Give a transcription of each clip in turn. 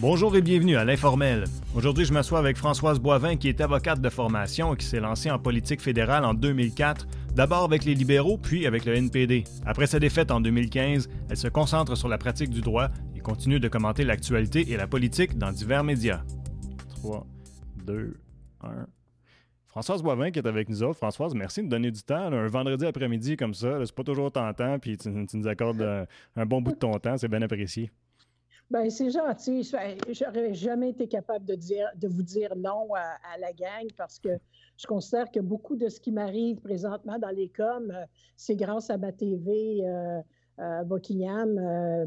Bonjour et bienvenue à l'Informel. Aujourd'hui, je m'assois avec Françoise Boivin, qui est avocate de formation et qui s'est lancée en politique fédérale en 2004, d'abord avec les libéraux, puis avec le NPD. Après sa défaite en 2015, elle se concentre sur la pratique du droit et continue de commenter l'actualité et la politique dans divers médias. 3, 2, 1. Françoise Boivin qui est avec nous autres. Françoise, merci de nous donner du temps. un vendredi après-midi comme ça, c'est pas toujours tentant, puis tu, nous accordes un, un bon bout de ton temps, c'est bien apprécié. Ben, c'est gentil. J'aurais jamais été capable de, dire, de vous dire non à, la gang parce que je considère que beaucoup de ce qui m'arrive présentement dans les coms, euh, c'est grâce à ma TV euh, euh, Buckingham, euh,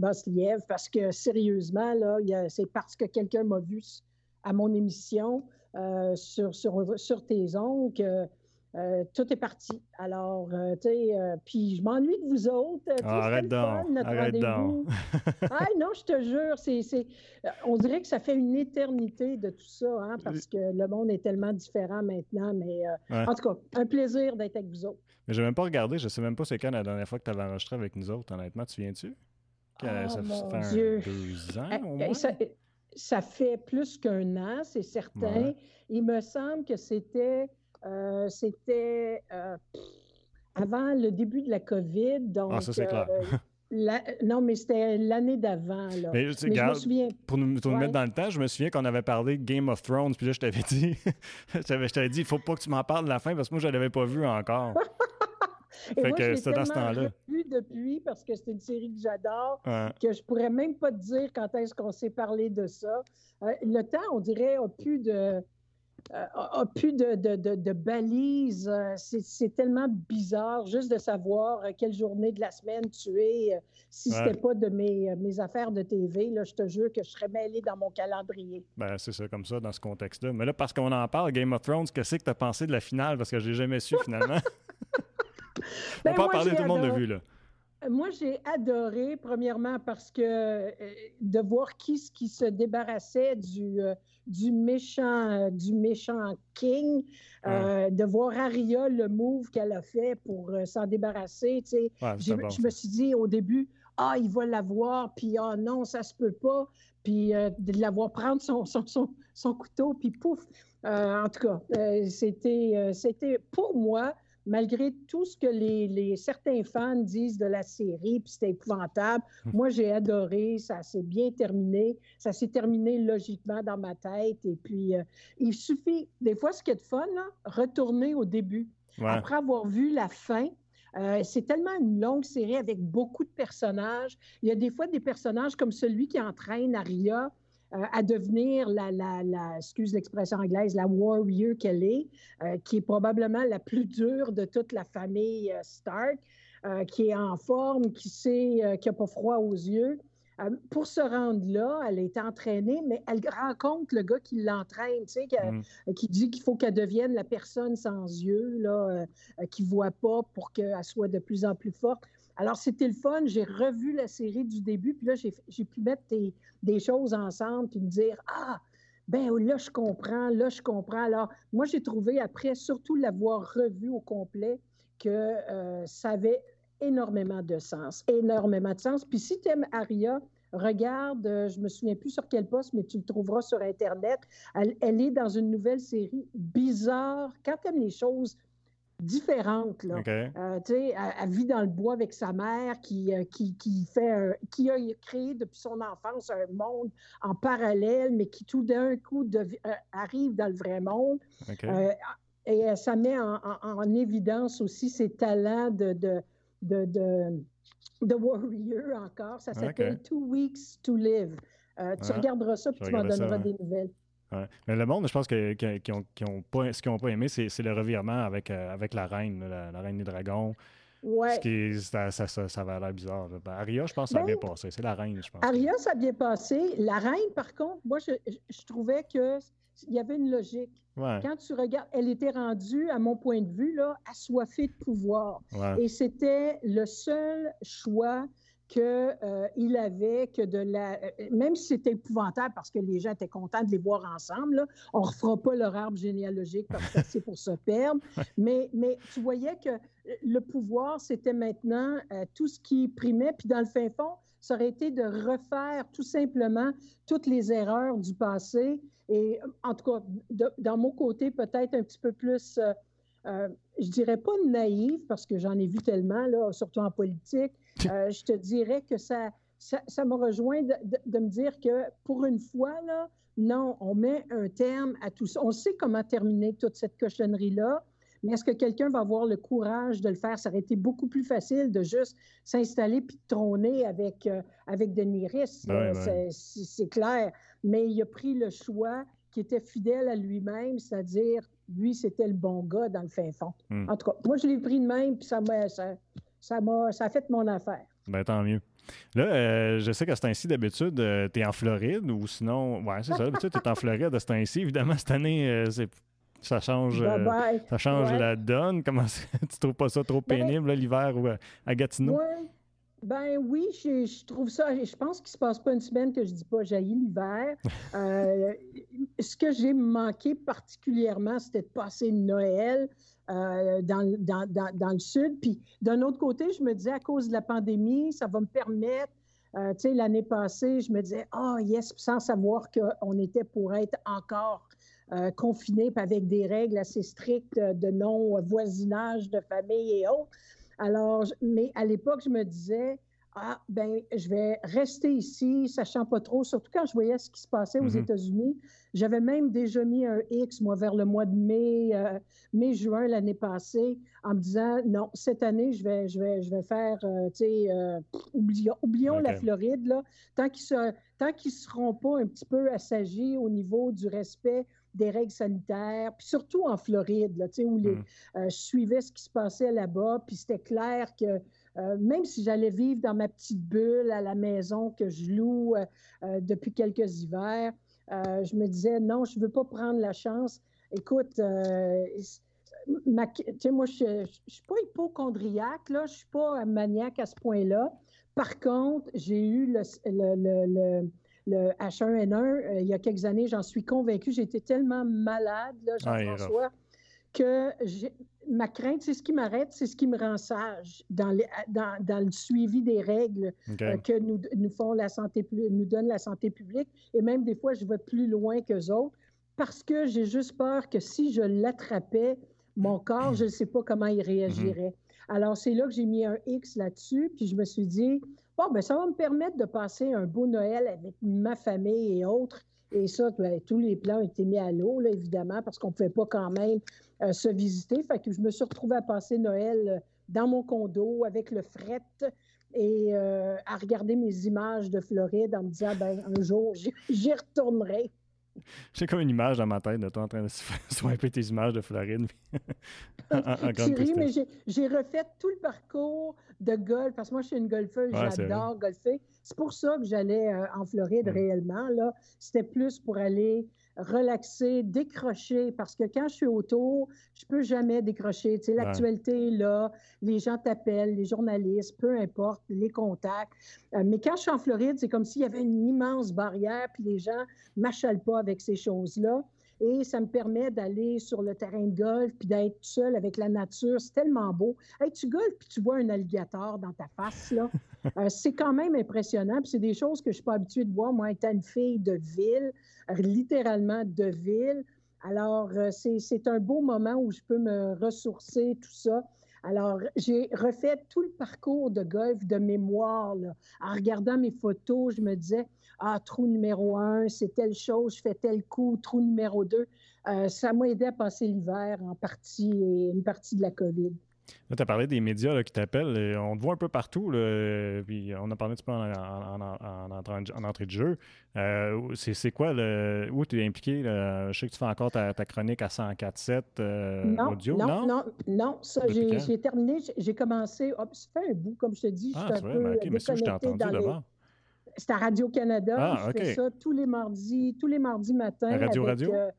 parce que sérieusement, là, c'est parce que quelqu'un m'a vu à mon émission sur, sur, sur tes ongles euh, tout est parti. Alors, euh, tu sais, euh, puis je m'ennuie de vous autres. Ah, arrête donc, arrête donc. ah non, je te jure, c'est, on dirait que ça fait une éternité de tout ça, hein, parce que le monde est tellement différent maintenant. Mais en tout cas, un plaisir d'être avec vous autres. Mais je n'ai même pas regardé, je ne sais même pas c'est quand la dernière fois que tu avais enregistré avec nous autres, honnêtement, tu viens-tu? Oh, ça, fait deux ans au moins? Ça, fait plus qu'un an, c'est certain. Il me semble que c'était euh, c'était euh, avant le début de la COVID. Donc, ah, ça, c'est clair. Euh, non, mais c'était l'année d'avant. Mais, je me souviens. Pour nous, mettre dans le temps, je me souviens qu'on avait parlé Game of Thrones, puis là, je t'avais dit, je t'avais dit, il faut pas que tu m'en parles de la fin parce que moi, je ne l'avais pas vu encore. Et fait moi, que c'est dans ce temps-là. vu depuis parce que c'est une série que j'adore, que je pourrais même pas te dire quand est-ce qu'on s'est parlé de ça. le temps, on dirait, a plus de euh, a, plus de, de, de, balises. Euh, c'est tellement bizarre juste de savoir euh, quelle journée de la semaine tu es. Si ce n'était pas de mes, mes, affaires de TV, là, je te jure que je serais mêlé dans mon calendrier. Ben, c'est ça, comme ça, dans ce contexte-là. Mais là, parce qu'on en parle, Game of Thrones, qu'est-ce que tu as pensé de la finale? Parce que je n'ai jamais su finalement. On ben, peut en parler, tout le monde de vue, là. Moi, j'ai adoré, premièrement, parce que euh, de voir qui, qui se débarrassait du, euh, du, méchant, euh, du méchant King, de voir Aria, le move qu'elle a fait pour s'en débarrasser. je me suis dit au début, ah, il va l'avoir, puis ah non, ça se peut pas, puis de l'avoir prendre son, son, son, son, couteau, puis pouf. en tout cas, c'était, c'était pour moi malgré tout ce que les, certains fans disent de la série, puis c'était épouvantable, hum. moi j'ai adoré, ça s'est bien terminé, ça s'est terminé logiquement dans ma tête, et puis euh, il suffit, des fois ce qui est de fun, là, retourner au début. Après avoir vu la fin, euh, c'est tellement une longue série avec beaucoup de personnages. Il y a des fois des personnages comme celui qui entraîne Aria euh, à devenir la, la, la excuse l'expression anglaise, la warrior qu'elle est, euh, qui est probablement la plus dure de toute la famille euh, Stark, qui est en forme, qui sait, qui n'a pas froid aux yeux. pour se rendre là, elle est entraînée, mais elle rencontre le gars qui l'entraîne, tu sais, mm. qui dit qu'il faut qu'elle devienne la personne sans yeux, là, qui ne voit pas pour qu'elle soit de plus en plus forte. Alors, c'était le fun. J'ai revu la série du début, puis là, j'ai pu mettre des, choses ensemble, puis me dire Ah, ben là, je comprends, là, je comprends. Alors, moi, j'ai trouvé, après, surtout l'avoir revu au complet, que euh, ça avait énormément de sens, énormément de sens. Puis si tu aimes Aria, regarde, euh, je me souviens plus sur quel poste, mais tu le trouveras sur Internet. Elle, elle est dans une nouvelle série bizarre. Quand tu aimes les choses différente. Là. Euh, elle, elle, vit dans le bois avec sa mère qui, euh, qui, qui, fait qui a créé depuis son enfance un monde en parallèle, mais qui tout d'un coup euh, arrive dans le vrai monde. et ça met en, en, évidence aussi ses talents de, de, de, de, warrior encore. Ça s'appelle Two Weeks to Live. tu regarderas ça et tu m'en donneras des nouvelles. Mais le monde, je pense que, qui ont, ont pas, ce qu'ils n'ont pas aimé, c'est, le revirement avec, euh, avec la reine, la, reine des dragons. Ouais. Ce qui, ça, ça, ça, avait l'air bizarre. Ben, Aria, je pense que ça a bien ben, passé. C'est la reine, je pense. Aria, ça a bien passé. La reine, par contre, moi, je, je trouvais qu'il y avait une logique. Quand tu regardes, elle était rendue, à mon point de vue, là, assoiffée de pouvoir. Et c'était le seul choix qu'il euh, avait que de la. Euh, même si c'était épouvantable parce que les gens étaient contents de les voir ensemble, on ne refera pas leur arbre généalogique parce que c'est pour se perdre. Mais, mais tu voyais que le pouvoir, c'était maintenant euh, tout ce qui primait. Puis dans le fin fond, ça aurait été de refaire tout simplement toutes les erreurs du passé. Et en tout cas, dans mon côté, peut-être un petit peu plus, euh, euh, je dirais pas naïve, parce que j'en ai vu tellement, là, surtout en politique. Euh, je te dirais que ça, ça, m'a rejoint de, de, me dire que pour une fois, là, non, on met un terme à tout ça. On sait comment terminer toute cette cochonnerie-là. Mais est-ce que quelqu'un va avoir le courage de le faire? Ça aurait été beaucoup plus facile de juste s'installer puis de trôner avec, euh, avec Denis Riss. C'est clair. Mais il a pris le choix qui était fidèle à lui-même, c'est-à-dire, lui, c'était le bon gars dans le fin fond. Hmm. En tout cas, moi, je l'ai pris de même, puis ça m'a ça, ça, ça a fait mon affaire. Ben, tant mieux. Là, euh, je sais qu'à ce temps-ci, d'habitude, euh, tu es en Floride ou sinon. Ouais, c'est ça. D'habitude, tu es en Floride à ce temps-ci. Évidemment, cette année, c'est ça change, euh, Ça change la donne. Comment tu trouves pas ça trop ben, pénible l'hiver ou à Gatineau? Ben oui, je, trouve ça. Je pense qu'il se passe pas une semaine que je dis pas jaillit l'hiver. Euh, ce que j'ai manqué particulièrement, c'était de passer Noël euh, dans, le sud. Puis d'un autre côté, je me disais à cause de la pandémie, ça va me permettre. tu sais, l'année passée, je me disais, oh, yes, sans savoir qu'on était pour être encore euh, confinés avec des règles assez strictes de non-voisinage de famille et autres. Alors, mais à l'époque, je me disais, ah, ben, je vais rester ici, sachant pas trop, surtout quand je voyais ce qui se passait aux mm-hmm. États-Unis. J'avais même déjà mis un X, moi, vers le mois de mai, euh, mai-juin l'année passée, en me disant, non, cette année, je vais, je vais, je vais faire, euh, tu sais, oublions, oublions la Floride, là, tant qu'ils ne seront pas un petit peu assagis au niveau du respect des règles sanitaires, puis surtout en Floride, là, où les, euh, je suivais ce qui se passait là-bas, puis c'était clair que euh, même si j'allais vivre dans ma petite bulle à la maison que je loue euh, depuis quelques hivers, je me disais, non, je ne veux pas prendre la chance. Écoute, ma, moi, je ne suis pas hypochondriaque, là, je ne suis pas maniaque à ce point-là. Par contre, j'ai eu le, le le H1N1, euh, il y a quelques années, j'en suis convaincue. J'étais tellement malade, Jean-François, que ma crainte, c'est ce qui m'arrête, c'est ce qui me rend sage dans, dans, le suivi des règles euh, que nous, nous, font la santé, nous donne la santé publique. Et même des fois, je vais plus loin qu'eux autres parce que j'ai juste peur que si je l'attrapais, mon corps, je ne sais pas comment il réagirait. Mm-hmm. Alors, c'est là que j'ai mis un X là-dessus, puis je me suis dit, Bon, ben, ça va me permettre de passer un beau Noël avec ma famille et autres. Et ça, ben, tous les plans ont été mis à l'eau, évidemment, parce qu'on ne pouvait pas quand même euh, se visiter. Fait que je me suis retrouvée à passer Noël euh, dans mon condo avec le fret et euh, à regarder mes images de Floride en me disant, ben, un jour, j'y retournerai. J'ai comme une image dans ma tête de toi en train de swiper tes images de Floride. J'ai mais j'ai refait tout le parcours de golf, parce que moi, je suis une golfeuse, j'adore golfer. C'est pour ça que j'allais euh, en Floride mm. réellement. C'était plus pour aller relaxer, décrocher, parce que quand je suis autour, je peux jamais décrocher. Tu sais, l'actualité est là, les gens t'appellent, les journalistes, peu importe, les contacts. Euh, mais quand je suis en Floride, c'est comme s'il y avait une immense barrière, puis les gens m'achalent pas avec ces choses-là. Et ça me permet d'aller sur le terrain de golf puis d'être seul avec la nature. C'est tellement beau. Hey, tu golfes puis tu vois un alligator dans ta face, là. Euh, c'est quand même impressionnant. Puis c'est des choses que je ne suis pas habituée de voir, moi, étant une fille de ville, littéralement de ville. Alors, euh, c'est un beau moment où je peux me ressourcer, tout ça. Alors, j'ai refait tout le parcours de golf de mémoire. Là. En regardant mes photos, je me disais, ah, trou numéro un, c'est telle chose, je fais tel coup, trou numéro deux. Euh, ça m'a aidé à passer l'hiver en partie et une partie de la COVID. Là, tu as parlé des médias qui t'appellent. On te voit un peu partout. puis on a parlé un petit peu en, entrée de jeu. Euh, c'est quoi le, où tu es impliqué? Je sais que tu fais encore ta, chronique à 104.7 euh, audio. Non, non, non, ça, j'ai terminé. J'ai commencé. Oh, ça fait un bout, comme je te dis. Ah, je suis un peu ben, mais ça, je t'ai entendu d'abord. C'est à Radio-Canada. Ah, je fais ça tous les mardis, tous les mardis matins. Radio Radio? Euh,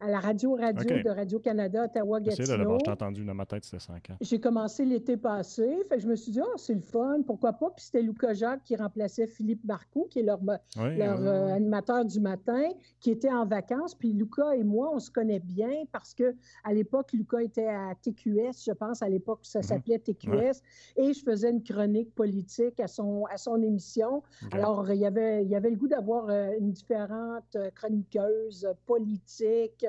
à la radio-radio de Radio-Canada, Ottawa-Gatineau. J'ai entendu dans ma tête, c'était 5 ans. J'ai commencé l'été passé. Fait je me suis dit, oh, c'est le fun, pourquoi pas? Puis c'était Luca Jacques qui remplaçait Philippe Marcoux, qui est leur, leur euh, animateur du matin, qui était en vacances. Puis Luca et moi, on se connaît bien parce que à l'époque, Luca était à TQS, je pense, à l'époque, ça mhm. s'appelait TQS. Et je faisais une chronique politique à son, à son émission. Alors, il y avait, il y avait le goût d'avoir euh, une différente euh, chroniqueuse politique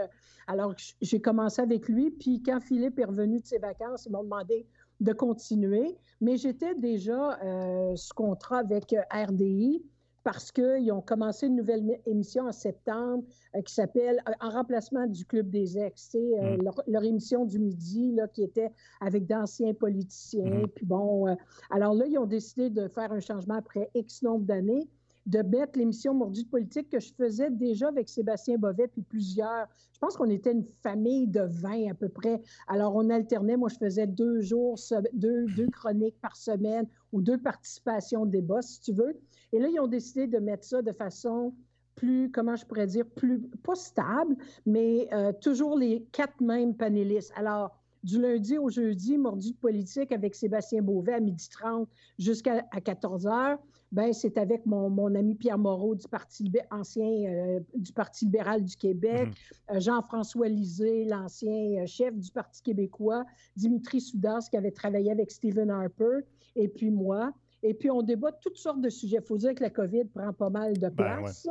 alors, j'ai commencé avec lui, puis quand Philippe est revenu de ses vacances, ils m'ont demandé de continuer, mais j'étais déjà euh, sous contrat avec euh, RDI parce qu'ils ont commencé une nouvelle émission en septembre euh, qui s'appelle En remplacement du Club des Ex. C'est mm. leur, émission du midi là, qui était avec d'anciens politiciens. Mm-hmm. Puis bon, alors là, ils ont décidé de faire un changement après X nombre d'années de mettre l'émission Mordu de politique que je faisais déjà avec Sébastien Bovet puis plusieurs. Je pense qu'on était une famille de 20 à peu près. Alors, on alternait. Moi, je faisais deux jours, deux, deux chroniques par semaine ou deux participations au débat, si tu veux. Et là, ils ont décidé de mettre ça de façon plus, comment je pourrais dire, plus, pas stable, mais euh, toujours les quatre mêmes panélistes. Alors, du lundi au jeudi, Mordu de politique avec Sébastien Beauvais à 12h30 jusqu'à 14h ben c'est avec mon, mon, ami Pierre Moreau du Parti ancien euh, du Parti libéral du Québec, mhm. euh, Jean-François Lisée, l'ancien euh, chef du Parti québécois, Dimitri Soudas qui avait travaillé avec Stephen Harper, et puis moi. Et puis, on débat toutes sortes de sujets. Il faut dire que la COVID prend pas mal de ben place,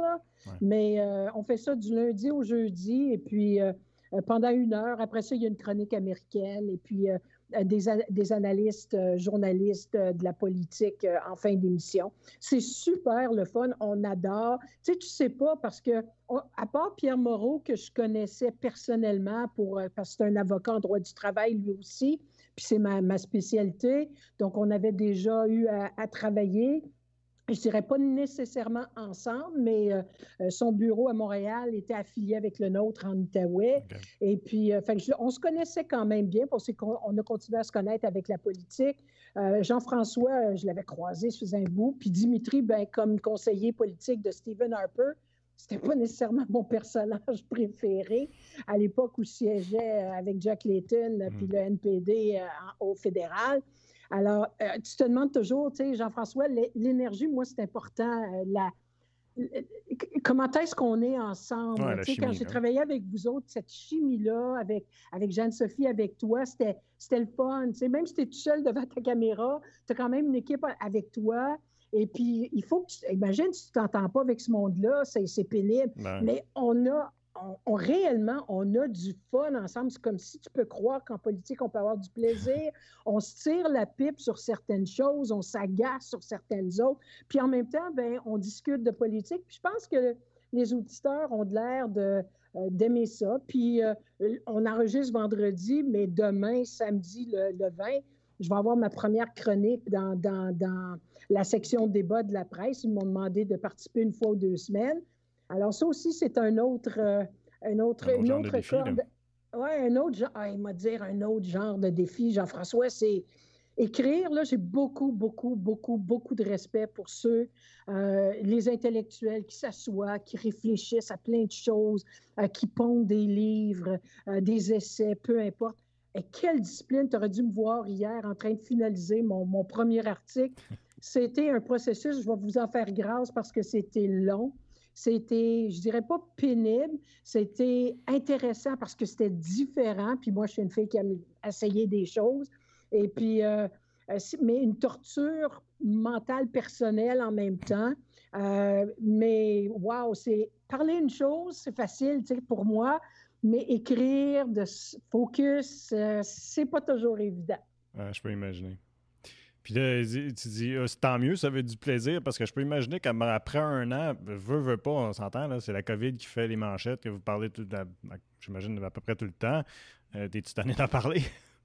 mais on fait ça du lundi au jeudi, et puis pendant une heure. Après ça, il y a une chronique américaine, et puis euh, des, analystes, euh, journalistes euh, de la politique en fin d'émission. C'est super le fun, on adore. Tu sais, tu sais pas parce que, à part Pierre Moreau, que je connaissais personnellement pour, parce que c'est un avocat en droit du travail lui aussi, puis c'est ma, spécialité, donc on avait déjà eu à travailler je dirais pas nécessairement ensemble, mais euh, euh, son bureau à Montréal était affilié avec le nôtre en Outaouais. Et puis, euh, on se connaissait quand même bien, parce qu'on a continué à se connaître avec la politique. Jean-François, je l'avais croisé, faisais un bout. Puis Dimitri, ben, comme conseiller politique de Stephen Harper, c'était pas nécessairement mon personnage préféré à l'époque où je siégeais avec Jack Layton, puis hmm. le NPD au fédéral. Alors, euh, tu te demandes toujours, tu sais, Jean-François, l'énergie, moi, c'est important. Euh, la, comment est-ce qu'on est ensemble? sais, quand j'ai travaillé avec vous autres, cette chimie-là, avec, avec Jeanne-Sophie, avec toi, c'était le fun. sais, même si tu es tout seul devant ta caméra, tu as quand même une équipe avec toi. Et puis, il faut que tu. Imagine si tu t'entends pas avec ce monde-là, c'est pénible. Mais on a, on, réellement, on a du fun ensemble. C'est comme si tu peux croire qu'en politique, on peut avoir du plaisir. On se tire la pipe sur certaines choses, on s'agace sur certaines autres. Puis en même temps, ben, on discute de politique. Puis je pense que les auditeurs ont l'air de, euh, d'aimer ça. Puis euh, on enregistre vendredi, mais demain, samedi, le, 20, je vais avoir ma première chronique dans, dans, dans la section débat de la presse. Ils m'ont demandé de participer une fois ou deux semaines. Alors, ça aussi, c'est un autre, euh, un autre, une autre corde. Oui, un autre genre, ah, il m'a dit un autre genre de défi, Jean-François, c'est écrire. Là, j'ai beaucoup, beaucoup, beaucoup, beaucoup de respect pour ceux, euh, les intellectuels qui s'assoient, qui réfléchissent à plein de choses, euh, qui pondent des livres, des essais, peu importe. Et quelle discipline! Tu aurais dû me voir hier en train de finaliser mon, mon premier article. C'était un processus, je vais vous en faire grâce parce que c'était long. C'était, je dirais pas pénible, c'était intéressant parce que c'était différent. Puis moi, je suis une fille qui a essayé des choses. Et puis, euh, euh, mais une torture mentale personnelle en même temps. Euh, mais waouh, c'est parler une chose, c'est facile, pour moi, mais écrire, de focus, c'est pas toujours évident. je peux imaginer. Puis là, tu dis, ah, c'est tant mieux, ça veut du plaisir, parce que je peux imaginer qu'après un an, veut, veut pas, on s'entend, c'est la COVID qui fait les manchettes, que vous parlez j'imagine, à peu près tout le temps. Euh, T'es-tu tanné d'en parler?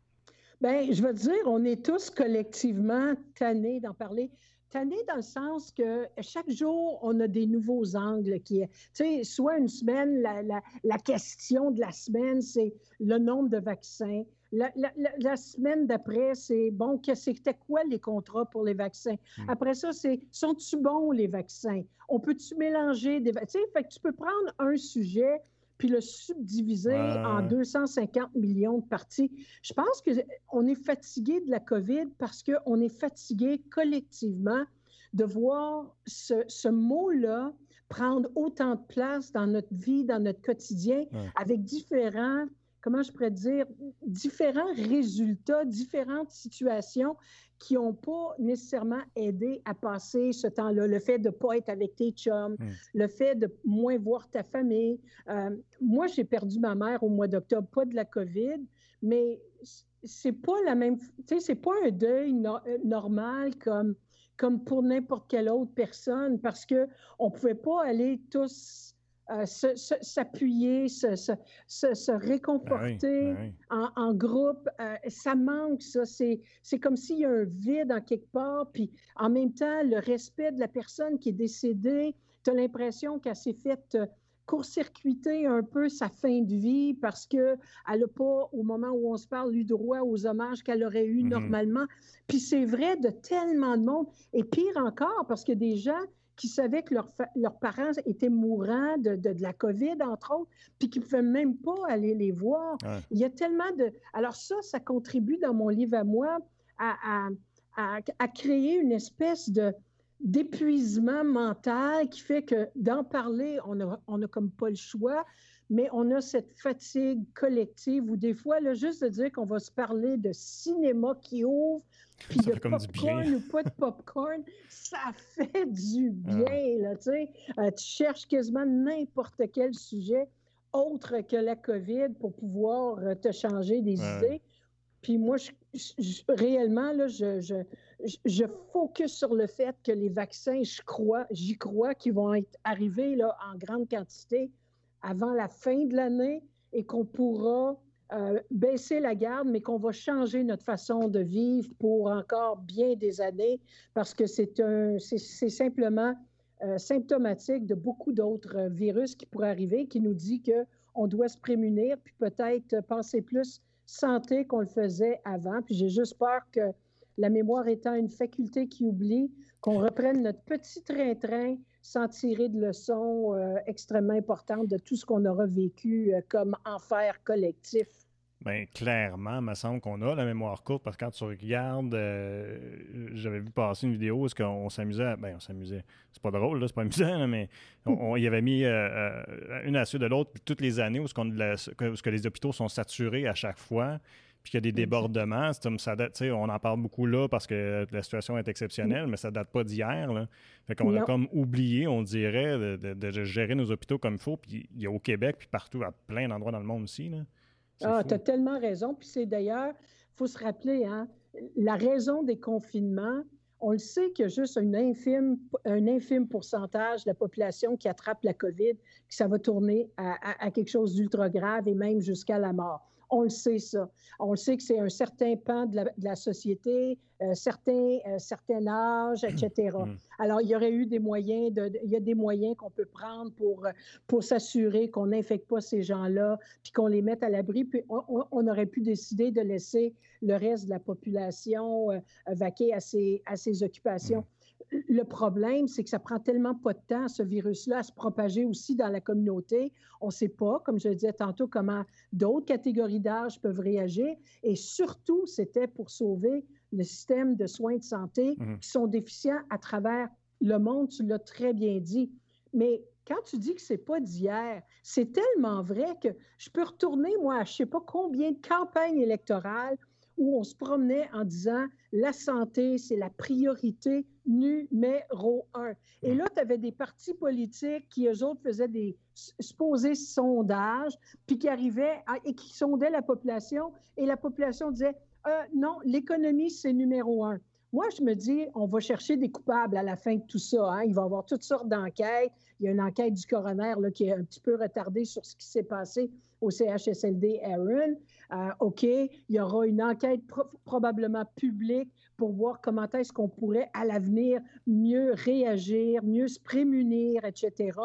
Bien, je veux dire, on est tous collectivement tannés d'en parler. Tanné dans le sens que chaque jour, on a des nouveaux angles qui, tu sais, soit une semaine, la, la question de la semaine, c'est le nombre de vaccins. La, semaine d'après, c'est bon, c'était quoi les contrats pour les vaccins? Hmm. Après ça, c'est sont-tu bons les vaccins? On peut-tu mélanger des vaccins? Fait que tu peux prendre un sujet, puis le subdiviser en 250 millions de parties. Je pense qu'on est fatigué de la COVID parce qu'on est fatigué collectivement de voir ce, mot-là prendre autant de place dans notre vie, dans notre quotidien, avec différents comment je pourrais dire, différents résultats, différentes situations qui n'ont pas nécessairement aidé à passer ce temps-là. Le fait de ne pas être avec tes chums, hmm. le fait de moins voir ta famille. Euh, moi, j'ai perdu ma mère au mois d'octobre, pas de la COVID, mais c'est pas la même, tu sais, c'est pas un deuil euh, normal comme, comme pour n'importe quelle autre personne parce que on pouvait pas aller tous euh, s'appuyer, se, réconforter ben ben En, groupe. Euh, ça manque, ça. C'est comme s'il y a un vide en quelque part. Puis en même temps, le respect de la personne qui est décédée, tu as l'impression qu'elle s'est faite euh, court-circuiter un peu sa fin de vie parce qu'elle n'a pas, au moment où on se parle, eu droit aux hommages qu'elle aurait eu mm-hmm. normalement. Puis c'est vrai de tellement de monde. Et pire encore, parce que des gens qui savaient que leurs parents étaient mourants de, de, la COVID, entre autres, puis qui ne pouvaient même pas aller les voir. Il y a tellement de... Alors ça, ça contribue dans mon livre à moi à, à, à, créer une espèce de d'épuisement mental qui fait que d'en parler, on n'a on a comme pas le choix, mais on a cette fatigue collective où des fois, là, juste de dire qu'on va se parler de cinéma qui ouvre, puis de popcorn ou pas de popcorn, ça fait du bien, là, tu sais. Euh, tu cherches quasiment n'importe quel sujet autre que la COVID pour pouvoir euh, te changer des idées. Puis moi, réellement, là, je, je, je, focus sur le fait que les vaccins, je crois, j'y crois qu'ils vont être arrivés là, en grande quantité avant la fin de l'année et qu'on pourra euh, baisser la garde, mais qu'on va changer notre façon de vivre pour encore bien des années parce que c'est simplement euh, symptomatique de beaucoup d'autres virus qui pourraient arriver, qui nous dit que on doit se prémunir, puis peut-être penser plus santé qu'on le faisait avant. Puis j'ai juste peur que la mémoire étant une faculté qui oublie, qu'on reprenne notre petit train-train sans tirer de leçons euh, extrêmement importantes de tout ce qu'on aura vécu euh, comme enfer collectif. Bien, clairement, il me semble qu'on a la mémoire courte parce que quand tu regardes, euh, j'avais vu passer une vidéo où on s'amusait, ben on s'amusait, c'est pas drôle, là, c'est pas amusant, mais on, y avait mis une à suite de l'autre, toutes les années où, ce, où ce que les hôpitaux sont saturés à chaque fois, puis qu'il y a des débordements. Ça date, on en parle beaucoup là parce que la situation est exceptionnelle, mais ça date pas d'hier. Fait qu'on a comme oublié, on dirait, de, gérer nos hôpitaux comme il faut. Puis il y a au Québec, puis partout, à plein d'endroits dans le monde aussi. Là. Ah, tu as tellement raison. Puis c'est d'ailleurs, il faut se rappeler, hein, la raison des confinements, on le sait qu'il y a juste un infime, un infime pourcentage de la population qui attrape la COVID, que ça va tourner à quelque chose d'ultra grave et même jusqu'à la mort on le sait ça. On le sait que c'est un certain pan de la, société, euh, certain, euh, etc. Mm. Alors, il y aurait eu des moyens, de, il y a des moyens qu'on peut prendre pour, pour s'assurer qu'on n'infecte pas ces gens-là, puis qu'on les mette à l'abri. Puis on, aurait pu décider de laisser le reste de la population euh, vaquer à ses, à ses occupations. Mm le problème, c'est que ça prend tellement pas de temps, ce virus-là, à se propager aussi dans la communauté. On ne sait pas, comme je le disais tantôt, comment d'autres catégories d'âge peuvent réagir. Et surtout, c'était pour sauver le système de soins de santé mhm. qui sont déficients à travers le monde. Tu l'as très bien dit. Mais quand tu dis que c'est pas d'hier, c'est tellement vrai que je peux retourner, moi, à je sais pas combien de campagnes électorales où on se promenait en disant la santé, c'est la priorité numéro un. Et là, tu avais des partis politiques qui, eux autres, faisaient des supposés sondages, puis qui arrivaient et qui sondaient la population, et la population disait euh, non, l'économie, c'est numéro un. Moi, je me dis, on va chercher des coupables à la fin de tout ça. Hein. Il va y avoir toutes sortes d'enquêtes. Il y a une enquête du coroner là, qui est un petit peu retardée sur ce qui s'est passé au CHSLD Aaron. Euh, OK, il y aura une enquête probablement publique pour voir comment est-ce qu'on pourrait à l'avenir mieux réagir, mieux se prémunir, etc.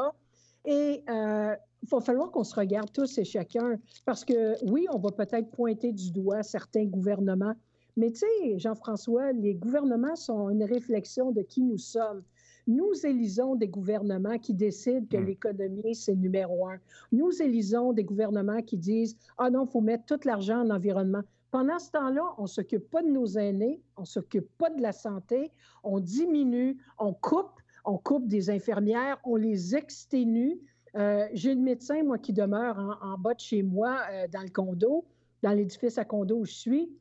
Et euh, il va falloir qu'on se regarde tous et chacun, parce que oui, on va peut-être pointer du doigt certains gouvernements, mais tu sais, Jean-François, les gouvernements sont une réflexion de qui nous sommes. Nous élisons des gouvernements qui décident que hmm. l'économie, c'est numéro un. Nous élisons des gouvernements qui disent, ah non, il faut mettre tout l'argent en environnement. Pendant ce temps-là, on ne s'occupe pas de nos aînés, on ne s'occupe pas de la santé, on diminue, on coupe, on coupe des infirmières, on les exténue. Euh, j'ai une médecin, moi, qui demeure en, bas de chez moi, euh, dans le condo, dans l'édifice à condo où je suis.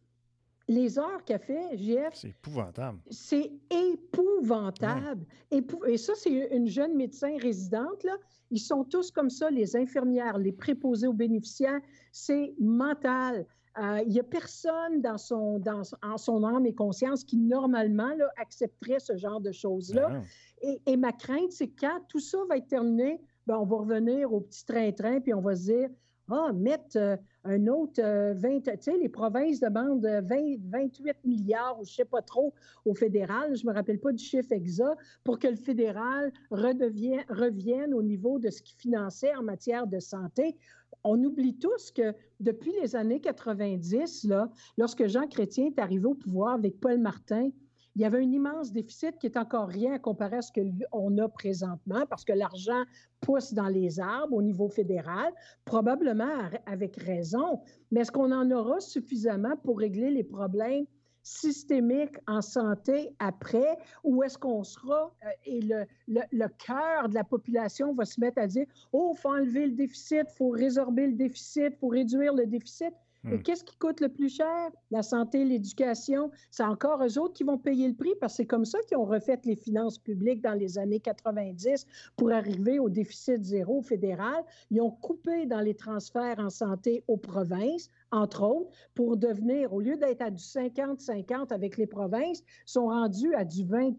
Les heures qu'elle fait, JF. C'est épouvantable. C'est épouvantable. Et ça, c'est une jeune médecin résidente, là. Ils sont tous comme ça, les infirmières, les préposés aux bénéficiaires. C'est mental. Euh, il n'y a personne dans son, dans, en son âme et conscience qui, normalement, là, accepterait ce genre de choses-là. Et, et, ma crainte, c'est que quand tout ça va être terminé, ben, on va revenir au petit train-train, puis on va se dire, ah, mettre euh, un autre 20, euh, tu sais, les provinces demandent 20, 28 milliards, ou je ne sais pas trop, au fédéral, je ne me rappelle pas du chiffre exact, pour que le fédéral revienne au niveau de ce qu'il finançait en matière de santé. On oublie tous que depuis les années 90, là, lorsque Jean Chrétien est arrivé au pouvoir avec Paul Martin, il y avait un immense déficit qui est encore rien à comparer à ce qu'on a présentement parce que l'argent pousse dans les arbres au niveau fédéral, probablement avec raison. Mais est-ce qu'on en aura suffisamment pour régler les problèmes systémiques en santé après, ou est-ce qu'on sera euh, et le, le, cœur de la population va se mettre à dire Oh, il faut enlever le déficit, il faut résorber le déficit, il faut réduire le déficit. Et hmm. qu'est-ce qui coûte le plus cher? La santé, l'éducation. C'est encore eux autres qui vont payer le prix parce que c'est comme ça qu'ils ont refait les finances publiques dans les années 90 pour arriver au déficit zéro fédéral. Ils ont coupé dans les transferts en santé aux provinces, entre autres, pour devenir, au lieu d'être à du 50-50 avec les provinces, sont rendus à du 20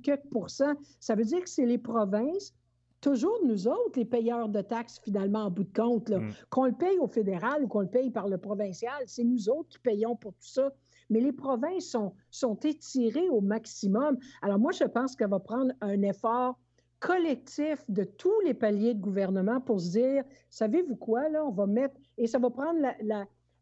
Ça veut dire que c'est les provinces toujours nous autres, les payeurs de taxes, finalement, en bout de compte. Mm. Qu'on le paye au fédéral ou qu'on le paye par le provincial, c'est nous autres qui payons pour tout ça. Mais les provinces sont, sont étirées au maximum. Alors moi, je pense qu'elle va prendre un effort collectif de tous les paliers de gouvernement pour se dire, savez-vous quoi, là, on va mettre, et ça va prendre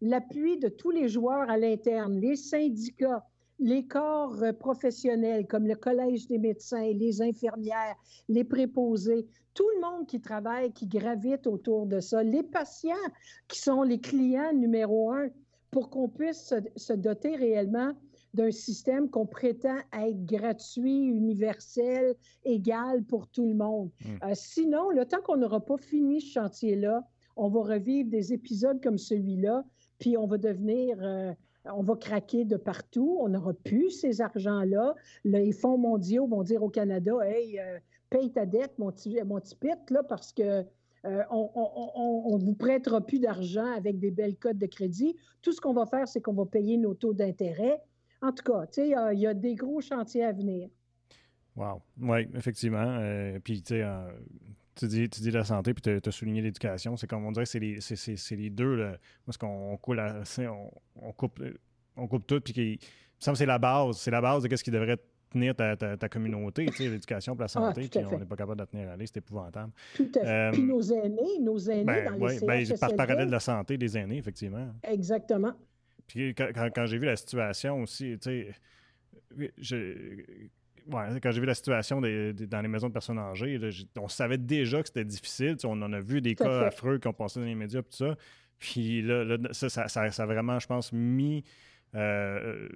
l'appui de tous les joueurs à l'interne, les syndicats, les corps euh, professionnels comme le Collège des médecins, les infirmières, les préposés, tout le monde qui travaille, qui gravite autour de ça, les patients qui sont les clients numéro un, pour qu'on puisse se, doter réellement d'un système qu'on prétend être gratuit, universel, égal pour tout le monde. Mmh. Euh, sinon, le temps qu'on n'aura pas fini ce chantier-là, on va revivre des épisodes comme celui-là, puis on va devenir euh, on va craquer de partout, on n'aura plus ces argents-là. Les fonds mondiaux vont dire au Canada, hey, euh, paye ta dette, mon petit, mon là, parce que euh, on ne vous prêtera plus d'argent avec des belles cotes de crédit. Tout ce qu'on va faire, c'est qu'on va payer nos taux d'intérêt. En tout cas, sais, il y a des gros chantiers à venir. Wow. Oui, effectivement. Euh, puis, tu sais, tu dis, tu dis la santé, puis tu as, souligné l'éducation. C'est comme on dirait c'est les, c'est, les deux. Là, parce qu'on coule on, on, coupe, on coupe tout, puis il me semble que c'est la base. C'est la base de ce qui devrait tenir ta, ta, communauté, tu sais, l'éducation pour la ah, santé, puis on n'est pas capable de tenir à c'est épouvantable. Tout à fait. Euh, puis nos aînés, nos aînés ben, dans les ben, Par parallèle de la santé des aînés, effectivement. Exactement. Puis quand, quand j'ai vu la situation aussi, tu sais, je ouais, quand j'ai vu la situation dans les maisons de personnes âgées, on savait déjà que c'était difficile. On en a vu des cas affreux qui ont passé dans les médias, tout ça. Puis là, ça, ça, a vraiment, je pense, mis euh,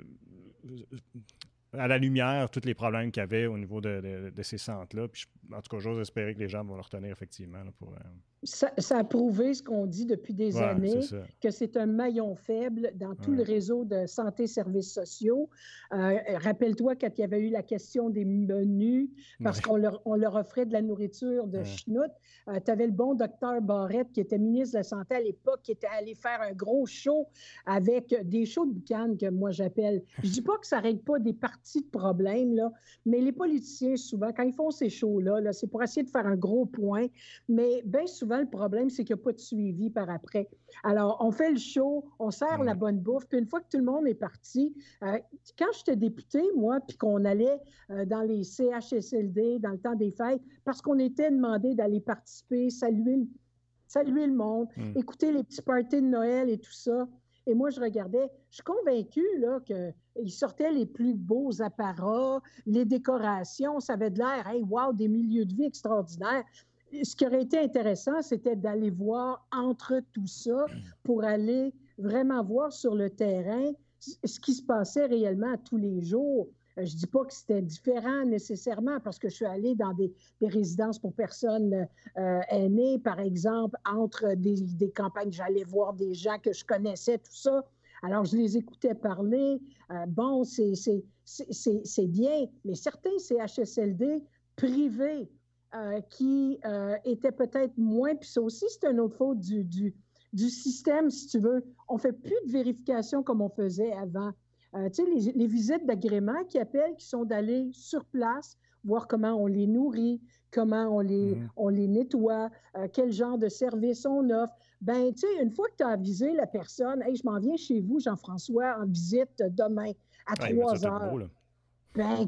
à la lumière tous les problèmes qu'il y avait au niveau de, ces centres-là. Puis, en tout cas, j'ose espérer que les gens vont le retenir effectivement. pour, euh, ça, a prouvé ce qu'on dit depuis des années, que c'est un maillon faible dans tout le réseau de santé services sociaux. Euh, rappelle-toi quand il y avait eu la question des menus, parce qu'on leur, on leur offrait de la nourriture de schnout. Euh, tu avais le bon docteur Barrette, qui était ministre de la Santé à l'époque, qui était allé faire un gros show avec des shows de boucan que moi j'appelle. Je dis pas que ça règle pas des parties de problème, là, mais les politiciens, souvent, quand ils font ces shows-là, -là, c'est pour essayer de faire un gros point, mais bien souvent, le problème, c'est qu'il n'y a pas de suivi par après. Alors, on fait le show, on sert la bonne bouffe, puis une fois que tout le monde est parti, euh, quand j'étais député, moi, puis qu'on allait euh, dans les CHSLD, dans le temps des fêtes, parce qu'on était demandé d'aller participer, saluer, saluer le monde, hmm. écouter les petits parties de Noël et tout ça, Et moi, je regardais, je suis convaincue qu'ils sortaient les plus beaux apparats, les décorations, ça avait de l'air, hey, wow, des milieux de vie extraordinaires. Ce qui aurait été intéressant, c'était d'aller voir entre tout ça pour aller vraiment voir sur le terrain ce qui se passait réellement tous les jours. Euh, je ne dis pas que c'était différent nécessairement parce que je suis allée dans des, résidences pour personnes euh, aînées, par exemple, entre des, campagnes, j'allais voir des gens que je connaissais, tout ça. Alors, je les écoutais parler. Euh, bon, c'est bien, mais certains CHSLD privés qui étaient peut-être moins, puis ça aussi, c'est une autre faute du, du, du système, si tu veux. On fait plus de vérification comme on faisait avant. Euh, tu sais, les, visites d'agrément qui appellent, qui sont d'aller sur place, voir comment on les nourrit, comment on les, mhm. on les nettoie, euh, quel genre de service on offre. Ben, tu sais, une fois que tu as avisé la personne, hey, je m'en viens chez vous, Jean-François, en visite demain à 3 heures. Ben,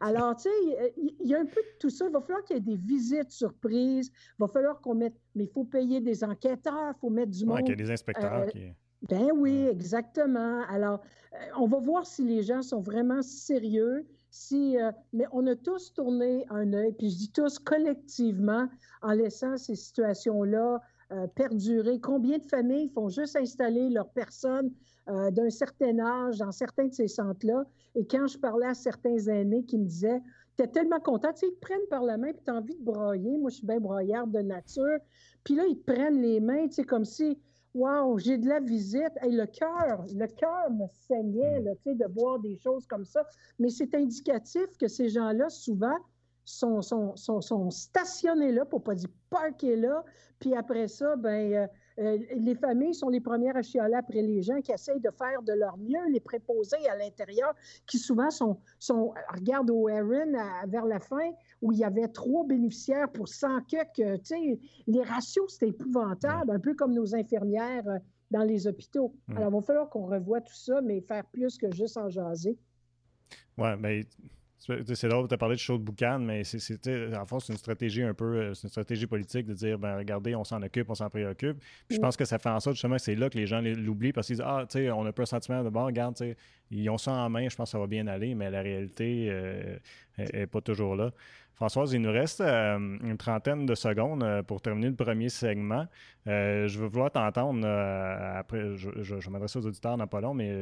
Alors, tu sais, il y, a un peu de tout ça. Il va falloir qu'il y ait des visites surprises. Il va falloir qu'on mette. Mais il faut payer des enquêteurs, il faut mettre du monde. qu'il y a des inspecteurs euh, qui. Ben oui, exactement. Alors, euh, on va voir si les gens sont vraiment sérieux. Si, euh, mais on a tous tourné un œil, puis je dis tous collectivement, en laissant ces situations-là euh, perdurer. Combien de familles font juste installer leurs personnes d'un certain âge dans certains de ces centres-là? Et quand je parlais à certains aînés qui me disaient, tu es tellement content, tu sais, ils te prennent par la main, puis tu as envie de broyer. Moi, je suis bien broyarde de nature. Puis là, ils prennent les mains, tu sais, comme si Wow, j'ai de la visite. Et le cœur, le cœur me saignait là, de voir des choses comme ça. Mais c'est indicatif que ces gens-là, souvent, sont, stationnés là, pour pas dire parqués là. Puis après ça, ben, euh, euh, les familles sont les premières à chialer après les gens qui essayent de faire de leur mieux, les préposés à l'intérieur, qui souvent sont, sont regarde au Erin vers la fin, où il y avait trois bénéficiaires pour 100 que, tu sais, les ratios, c'était épouvantable, un peu comme nos infirmières euh, dans les hôpitaux. Alors, il va falloir qu'on revoie tout ça, mais faire plus que juste en jaser. Oui, mais c'est drôle, tu as parlé de show de boucan, mais c'est, en fond, c'est une stratégie un peu, euh, c'est une stratégie politique de dire, ben regardez, on s'en occupe, on s'en préoccupe. Puis je pense que ça fait en sorte justement que c'est là que les gens l'oublient parce qu'ils disent, ah, tu sais, on a pas le sentiment de, bon, regarde, tu sais, ils ont ça en main, je pense que ça va bien aller, mais la réalité n'est euh, pas toujours là. Françoise, il nous reste euh, une trentaine de secondes euh, pour terminer le premier segment. je veux vouloir t'entendre après. Je, m'adresse aux auditeurs long, mais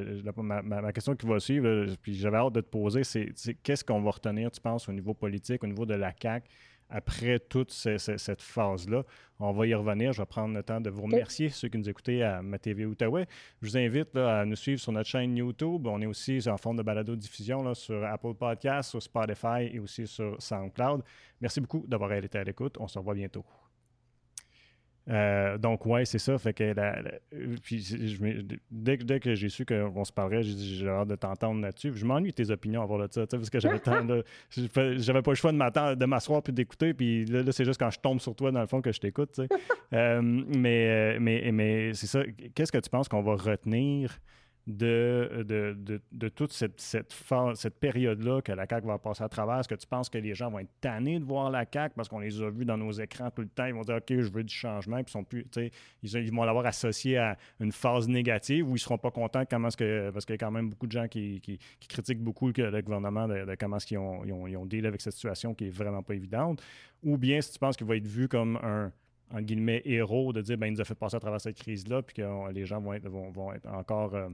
ma, question qui va suivre, puis j'avais hâte de te poser, c'est qu'est-ce qu'on va retenir, tu penses, au niveau politique, au niveau de la CAQ? Après toute cette phase-là. On va y revenir. Je vais prendre le temps de vous remercier, ceux qui nous écoutez à ma TV Outaouais. Je vous invite à nous suivre sur notre chaîne YouTube. On est aussi en forme de balado-diffusion sur Apple Podcasts, sur Spotify et aussi sur SoundCloud. Merci beaucoup d'avoir été à l'écoute. On se revoit bientôt. Euh, donc, ouais, c'est ça. Fait que dès, dès, que j'ai su qu'on se parlerait, j'ai dit j'ai hâte de t'entendre là-dessus. Je m'ennuie de tes opinions à voir de ça, parce que j'avais j'avais pas le choix de m'asseoir puis d'écouter. Puis là, c'est juste quand je tombe sur toi, dans le fond, que je t'écoute. euh, mais, mais, mais c'est ça. Qu'est-ce que tu penses qu'on va retenir de, de, de, toute cette, cette, cette période-là que la CAQ va passer à travers? Est-ce que tu penses que les gens vont être tannés de voir la CAQ? Parce qu'on les a vus dans nos écrans tout le temps? Ils vont dire OK, je veux du changement, puis sont plus, ils, ils vont l'avoir associé à une phase négative où ils ne seront pas contents comment ce que, parce qu'il y a quand même beaucoup de gens qui, qui, critiquent beaucoup le, gouvernement de, comment est-ce qu'ils ont, ils ont, ils ont deal avec cette situation qui est vraiment pas évidente. Ou bien si tu penses qu'il va être vu comme un en guillemets, héros de dire ben, nous a fait passer à travers cette crise-là, puis que les gens vont être, vont, vont être encore euh,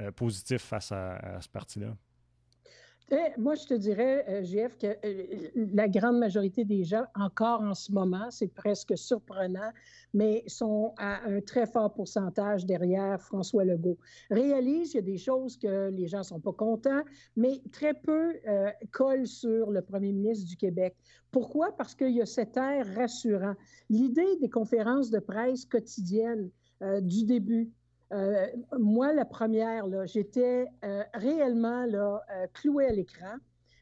euh, positifs face à, à ce parti-là? Moi, je te dirais, euh, GF, que euh, la grande majorité des gens, encore en ce moment, c'est presque surprenant, mais sont à un très fort pourcentage derrière François Legault. Réalise, il y a des choses que les gens sont pas contents, mais très peu euh, collent sur le premier ministre du Québec. Pourquoi? Parce qu'il y a cet air rassurant. L'idée des conférences de presse quotidiennes du début, euh, moi, la première, j'étais euh, réellement là, euh, clouée à l'écran.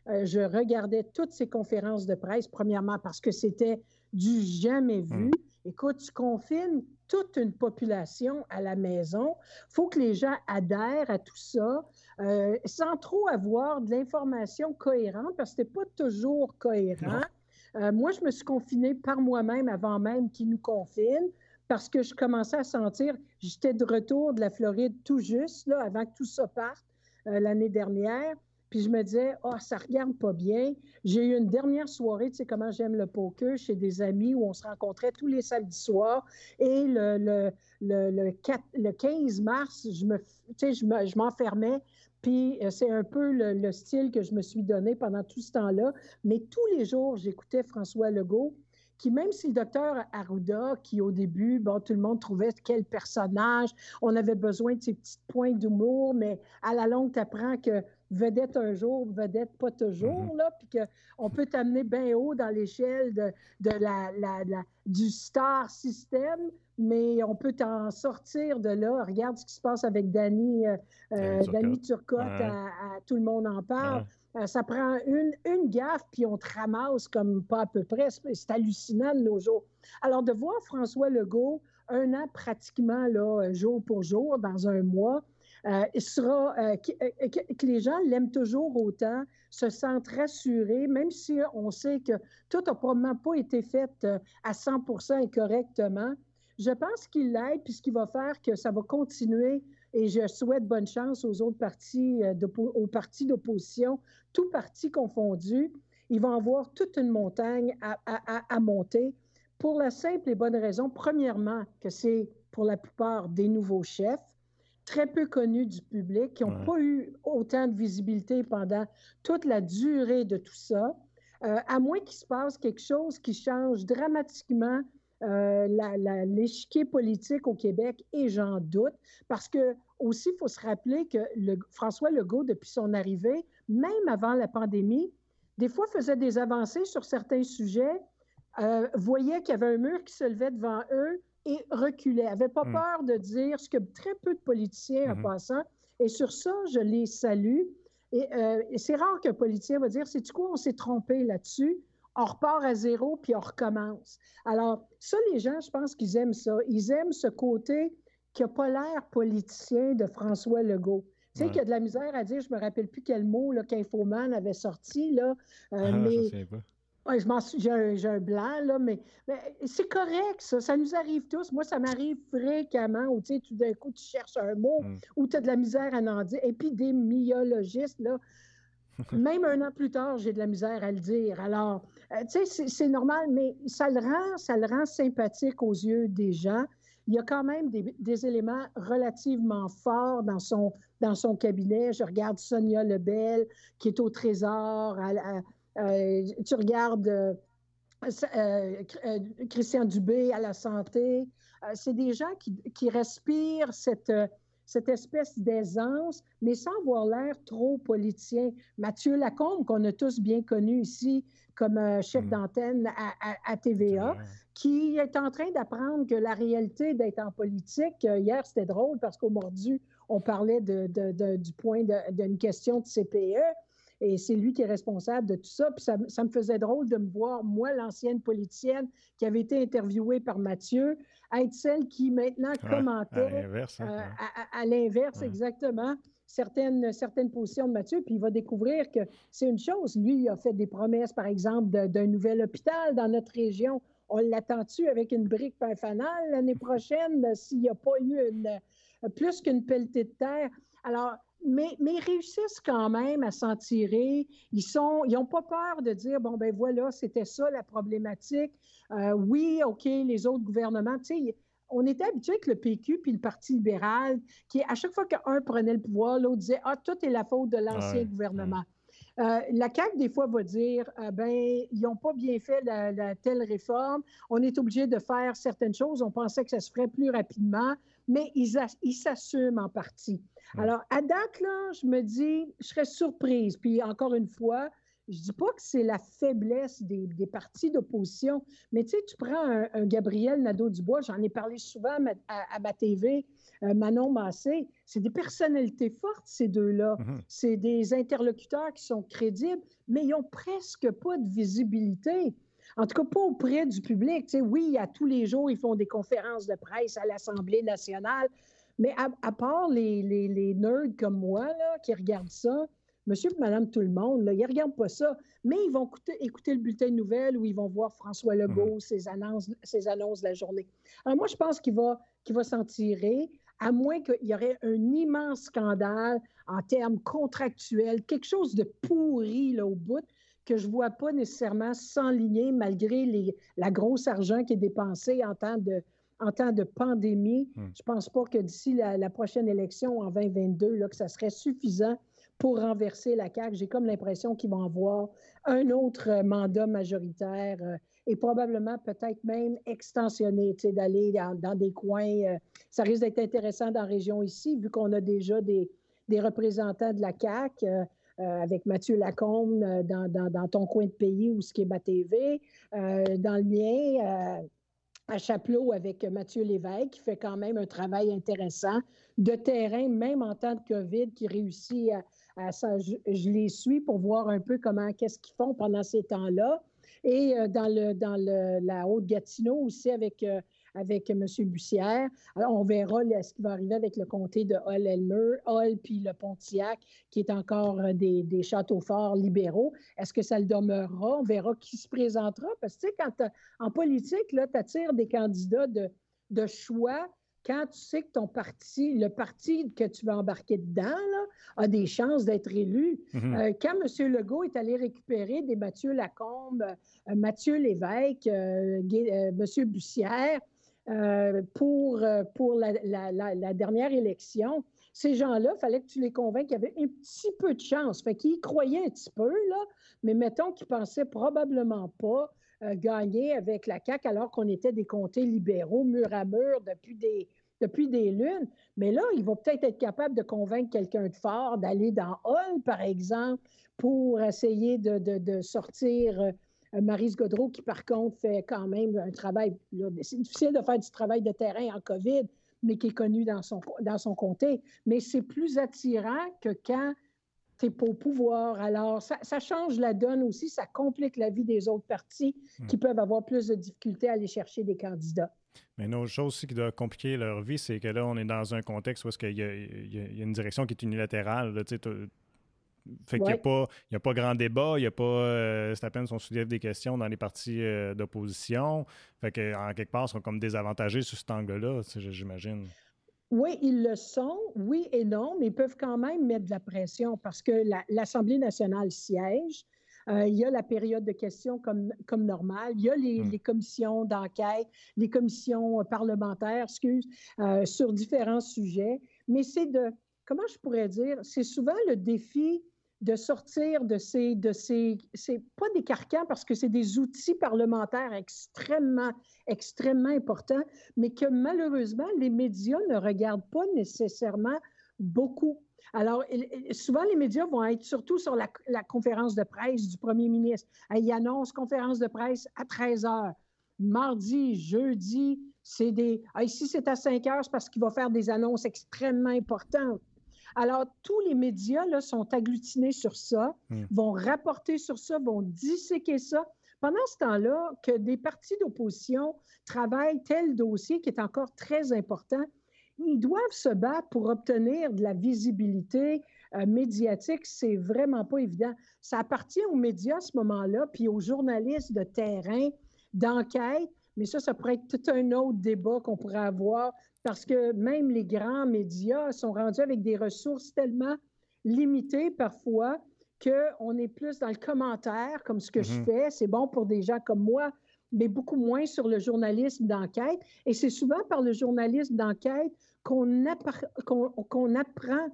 je regardais toutes ces conférences de presse, premièrement parce que c'était du jamais vu. Mmh. Écoute, tu confines toute une population à la maison. Il faut que les gens adhèrent à tout ça sans trop avoir de l'information cohérente parce que ce n'était pas toujours cohérent. moi, je me suis confinée par moi-même avant même qu'ils nous confinent parce que je commençais à sentir, j'étais de retour de la Floride tout juste, là, avant que tout ça parte euh, l'année dernière. Puis je me disais, oh, ça regarde pas bien. J'ai eu une dernière soirée, tu sais comment j'aime le poker, chez des amis où on se rencontrait tous les samedis soirs. Et le, le, le, 4, le 15 mars, je me, tu sais, je m'enfermais. Puis euh, c'est un peu le, style que je me suis donné pendant tout ce temps-là. Mais tous les jours, j'écoutais François Legault qui, même si le docteur Arruda, qui au début, bon, tout le monde trouvait quel personnage, on avait besoin de ces petites points d'humour, mais à la longue, tu apprends que vedette un jour, vedette pas toujours, mm-hmm. là, puis qu'on peut t'amener bien haut dans l'échelle de, de la, la, du star système, mais on peut t'en sortir de là. Regarde ce qui se passe avec Danny, euh, euh Turcotte, à, tout le monde en parle. Euh, ça prend une, une gaffe, puis on te ramasse comme pas à peu près. C'est hallucinant de nos jours. Alors, de voir François Legault, un an pratiquement, là, jour pour jour, dans un mois, euh, sera, euh, euh, que, les gens l'aiment toujours autant, se sentent rassurés, même si on sait que tout n'a probablement pas été fait à 100 et correctement. Je pense qu'il l'aide, puis ce qui va faire que ça va continuer, et je souhaite bonne chance aux autres partis, aux partis d'opposition, tous partis confondus. Ils vont avoir toute une montagne à, à monter pour la simple et bonne raison, premièrement, que c'est pour la plupart des nouveaux chefs très peu connus du public, qui n'ont pas eu autant de visibilité pendant toute la durée de tout ça, euh, à moins qu'il se passe quelque chose qui change dramatiquement euh, l'échiquier politique au Québec, et j'en doute, parce que aussi, il faut se rappeler que le, François Legault, depuis son arrivée, même avant la pandémie, des fois faisait des avancées sur certains sujets, euh, voyait qu'il y avait un mur qui se levait devant eux, et reculait, n'avait pas hmm. peur de dire ce que très peu de politiciens en hmm. passant. Et sur ça, je les salue. Euh, et, c'est rare qu'un politicien va dire, c'est du quoi, on s'est trompé là-dessus. On repart à zéro, puis on recommence. Alors, ça, les gens, je pense qu'ils aiment ça. Ils aiment ce côté qui n'a pas l'air politicien de François Legault. Tu sais, qu'il y a de la misère à dire, je me rappelle plus quel mot qu'Infoman avait sorti, là, euh, ah, mais je m'en suis, j'ai un, blanc, là, mais, c'est correct, ça. Ça nous arrive tous. Moi, ça m'arrive fréquemment où, tu sais, tout d'un coup, tu cherches un mot mm. ou tu as de la misère à en dire. Épidémiologiste, là, même un an plus tard, j'ai de la misère à le dire. Alors, euh, tu sais, c'est normal, mais ça le, rend, ça le rend sympathique aux yeux des gens. Il y a quand même des, éléments relativement forts dans son, dans son cabinet. Je regarde Sonia Lebel, qui est au Trésor, euh, tu regardes euh, Christian Dubé à la santé. c'est des gens qui, respirent cette, cette espèce d'aisance, mais sans avoir l'air trop politicien. Mathieu Lacombe, qu'on a tous bien connu ici comme chef mm. d'antenne à, TVA, qui est en train d'apprendre que la réalité d'être en politique, hier c'était drôle parce qu'au Mordu, on parlait de, du point d'une question de CPE. Et c'est lui qui est responsable de tout ça. Puis ça, me faisait drôle de me voir, moi, l'ancienne politicienne qui avait été interviewée par Mathieu, être celle qui maintenant commentait à l'inverse, hein, euh, exactement certaines, certaines positions de Mathieu, puis il va découvrir que c'est une chose. Lui, il a fait des promesses, par exemple, d'un nouvel hôpital dans notre région. On l'attend-tu avec une brique un fanal l'année prochaine s'il n'y a pas eu une, plus qu'une pelletée de terre? Alors, mais, ils réussissent quand même à s'en tirer. Ils sont, ils n'ont pas peur de dire bon ben voilà, c'était ça la problématique. Euh, oui, ok, les autres gouvernements, tu sais, on était habitué avec le PQ puis le Parti libéral, qui à chaque fois qu'un prenait le pouvoir, l'autre disait ah tout est la faute de l'ancien gouvernement. Euh, la CAQ, des fois, va dire euh, ben, ils n'ont pas bien fait la, telle réforme, on est obligé de faire certaines choses, on pensait que ça se ferait plus rapidement, mais ils, ils s'assument en partie. Alors, à date, là, je me dis, je serais surprise. Puis, encore une fois, je ne dis pas que c'est la faiblesse des, partis d'opposition, mais tu sais, tu prends un, Gabriel Nadeau-Dubois, j'en ai parlé souvent à ma, TV, euh, Manon Massé, c'est des personnalités fortes, ces deux-là. Mm-hmm. C'est des interlocuteurs qui sont crédibles, mais ils n'ont presque pas de visibilité. En tout cas, pas auprès du public. Tu sais, oui, à tous les jours, ils font des conférences de presse à l'Assemblée nationale, mais à, part les, les, nerds comme moi là, qui regardent ça, monsieur et madame tout le monde, là, ils ne regardent pas ça, mais ils vont écouter, le bulletin de nouvelles ou ils vont voir François Legault, mmh. ses, annonces, ses annonces de la journée. Alors moi, je pense qu'il va, qu'il va s'en tirer, à moins qu'il y aurait un immense scandale en termes contractuels, quelque chose de pourri là, au bout, que je ne vois pas nécessairement s'enligner malgré les, la grosse argent qui est dépensé en temps de, en temps de pandémie. Hmm. Je ne pense pas que d'ici la, prochaine élection en 2022, là, que ça serait suffisant pour renverser la CAQ. J'ai comme l'impression qu'ils vont avoir un autre euh, mandat majoritaire euh, et probablement peut-être même extensionné, d'aller dans, des coins. Euh, ça risque d'être intéressant dans la région ici, vu qu'on a déjà des, des, représentants de la CAQ. Avec Mathieu Lacombe dans, dans, dans, ton coin de pays ou ce qui est TV, dans le mien, à Chapelot avec Mathieu Lévesque, qui fait quand même un travail intéressant de terrain, même en temps de COVID, qui réussit à, ça. Je, les suis pour voir un peu comment, qu'est-ce qu'ils font pendant ces temps-là. Et euh, dans, le, dans le, la Haute-Gatineau aussi avec euh, avec M. Bussière. Alors, on verra ce qui va arriver avec le comté de Hall-Elmer, Hall puis le Pontiac, qui est encore euh, des, châteaux forts libéraux. Est-ce que ça le demeurera? On verra qui se présentera. Parce que, tu sais, quand en politique, là, tu attires des candidats de, de choix quand tu sais que ton parti, le parti que tu vas embarquer dedans, a des chances d'être élu. Mm-hmm. Euh, quand M. Legault est allé récupérer des Mathieu Lacombe, euh, Mathieu Lévesque, M. Bussière, euh, pour, euh, pour la, dernière élection, ces gens-là, il fallait que tu les convainques qu'il y avait un petit peu de chance. Fait qu'ils croyaient un petit peu, là, mais mettons qu'ils pensaient probablement pas euh, gagner avec la CAQ alors qu'on était des comtés libéraux mur à mur depuis des, depuis des lunes. Mais là, ils vont peut-être être capables de convaincre quelqu'un de fort d'aller dans Hall, par exemple, pour essayer de, de, sortir Marise Godreau, qui par contre fait quand même un travail, c'est difficile de faire du travail de terrain en COVID, mais qui est connu dans son, dans son comté. Mais c'est plus attirant que quand tu n'es pas au pouvoir. Alors, ça, change la donne aussi, ça complique la vie des autres partis hmm. qui peuvent avoir plus de difficultés à aller chercher des candidats. Mais une autre chose aussi qui doit compliquer leur vie, c'est que là, on est dans un contexte où il y, a une direction qui est unilatérale. Là, fait qu'il n'y a, pas, a pas grand débat, il y a pas. Euh, c'est à peine si on soulève des questions dans les partis euh, d'opposition. Fait qu'en quelque part, ils sont comme désavantagés sur cet angle-là, j'imagine. Oui, ils le sont, oui et non, mais ils peuvent quand même mettre de la pression parce que l'Assemblée nationale siège. Euh, il y a la période de questions comme, comme normal. Il y a les, hmm. les commissions d'enquête, les commissions parlementaires, excuse, sur différents sujets. Mais c'est de, comment je pourrais dire, c'est souvent le défi de sortir de ces, de ces, c'est pas des carcans parce que c'est des outils parlementaires extrêmement, extrêmement importants, mais que malheureusement, les médias ne regardent pas nécessairement beaucoup. Alors, souvent, les médias vont être surtout sur la, conférence de presse du premier ministre. Il annonce conférence de presse à 13 heures. Mardi, jeudi, c'est des. ici, c'est à 5 heures, parce qu'il va faire des annonces extrêmement importantes. Alors, tous les médias là, sont agglutinés sur ça, hmm. vont rapporter sur ça, vont disséquer ça. Pendant ce temps-là, que des partis d'opposition travaillent tel dossier qui est encore très important, ils doivent se battre pour obtenir de la visibilité euh, médiatique. C'est vraiment pas évident. Ça appartient aux médias à ce moment-là, puis aux journalistes de terrain, d'enquête. Mais ça, ça pourrait être tout un autre débat qu'on pourrait avoir parce que même les grands médias sont rendus avec des ressources tellement limitées parfois qu'on est plus dans le commentaire, comme ce que je mhm. fais. C'est bon pour des gens comme moi, mais beaucoup moins sur le journalisme d'enquête. Et c'est souvent par le journalisme d'enquête qu'on apprend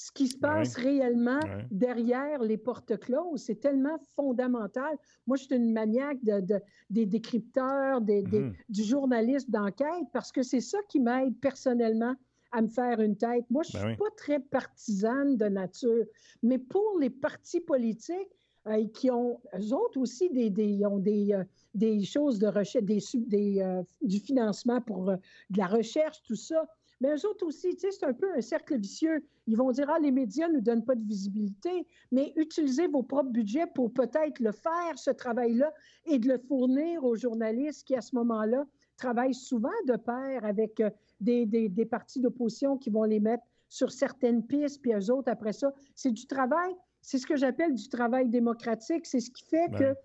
ce qui se passe réellement derrière les portes closes. C'est tellement fondamental. Moi, je suis une maniaque de, des décrypteurs, des, mm-hmm. du journaliste d'enquête, parce que c'est ça qui m'aide personnellement à me faire une tête. Moi, je ne ben suis pas très partisane de nature, mais pour les partis politiques, euh, qui ont, eux autres aussi, des, des ont des, euh, des choses de recherche, des, des euh, du financement pour de la recherche, tout ça. Mais eux autres aussi, tu sais, c'est un peu un cercle vicieux. Ils vont dire, ah, les médias ne nous donnent pas de visibilité, mais utilisez vos propres budgets pour peut-être le faire, ce travail-là, et de le fournir aux journalistes qui, à ce moment-là, travaillent souvent de pair avec euh, des, des, des partis d'opposition qui vont les mettre sur certaines pistes, puis eux autres, après ça, c'est du travail c'est ce que j'appelle du travail démocratique. C'est ce qui fait Ben. que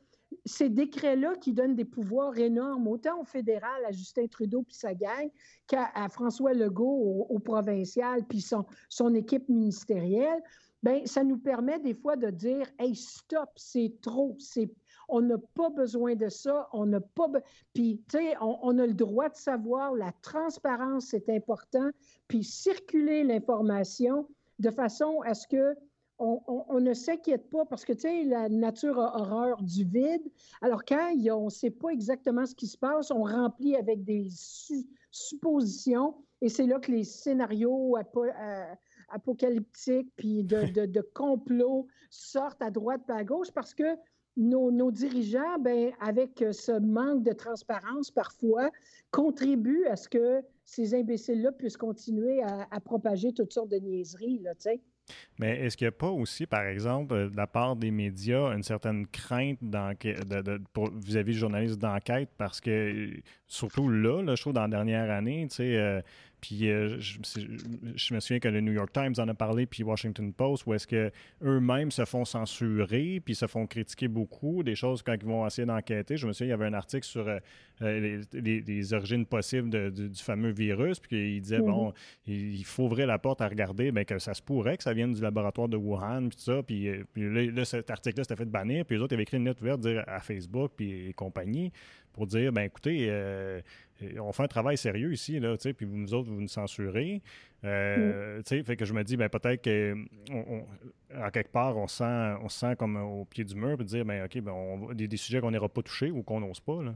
ces décrets-là qui donnent des pouvoirs énormes, autant au fédéral, à Justin Trudeau puis sa gang, qu'à François Legault au, provincial puis son, son équipe ministérielle, ben ça nous permet des fois de dire Hey, stop, c'est trop, c'est. On n'a pas besoin de ça, on n'a pas. Puis, tu sais, on, on a le droit de savoir, la transparence, c'est important, puis circuler l'information de façon à ce que on, on- on ne s'inquiète pas parce que, tu sais, la nature a horreur du vide. Alors, quand a- on ne sait pas exactement ce qui se passe, on remplit avec des su- suppositions et c'est là que les scénarios euh, apocalyptiques puis de, de, de complots sortent à droite et à gauche parce que nos, nos dirigeants, ben, avec ce manque de transparence parfois, contribuent à ce que ces imbéciles-là puissent continuer à, à propager toutes sortes de niaiseries, là, tu sais. Mais est-ce qu'il n'y a pas aussi, par exemple, euh, de la part des médias, une certaine crainte vis-à-vis du journaliste d'enquête? Parce que, euh, surtout là, là, je trouve, dans la dernière année, tu sais, euh, puis euh, je, me souviens que le New York Times en a parlé, puis Washington Post, où est-ce que eux-mêmes se font censurer, puis se font critiquer beaucoup, des choses quand ils vont essayer d'enquêter. Je me souviens, il y avait un article sur euh, les, les- les origines possibles de- du, du fameux virus, puis il disait, Mhm. bon, il, il faut ouvrir la porte à regarder, ben, que ça se pourrait que ça vienne du laboratoire de Wuhan, puis tout ça. Puis, euh, puis là, là, cet article-là s'était fait bannir, puis les autres avaient écrit une lettre ouverte dire, à Facebook puis et compagnie pour dire, ben écoutez, euh, on fait un travail sérieux ici, là, tu sais, puis vous, nous autres, vous nous censurez. Euh, tu sais, fait que je me dis, ben peut-être en quelque part, on sent, on se sent comme au pied du mur, puis dire, ben OK, ben, on des, des sujets qu'on n'ira pas toucher ou qu'on n'ose pas, là.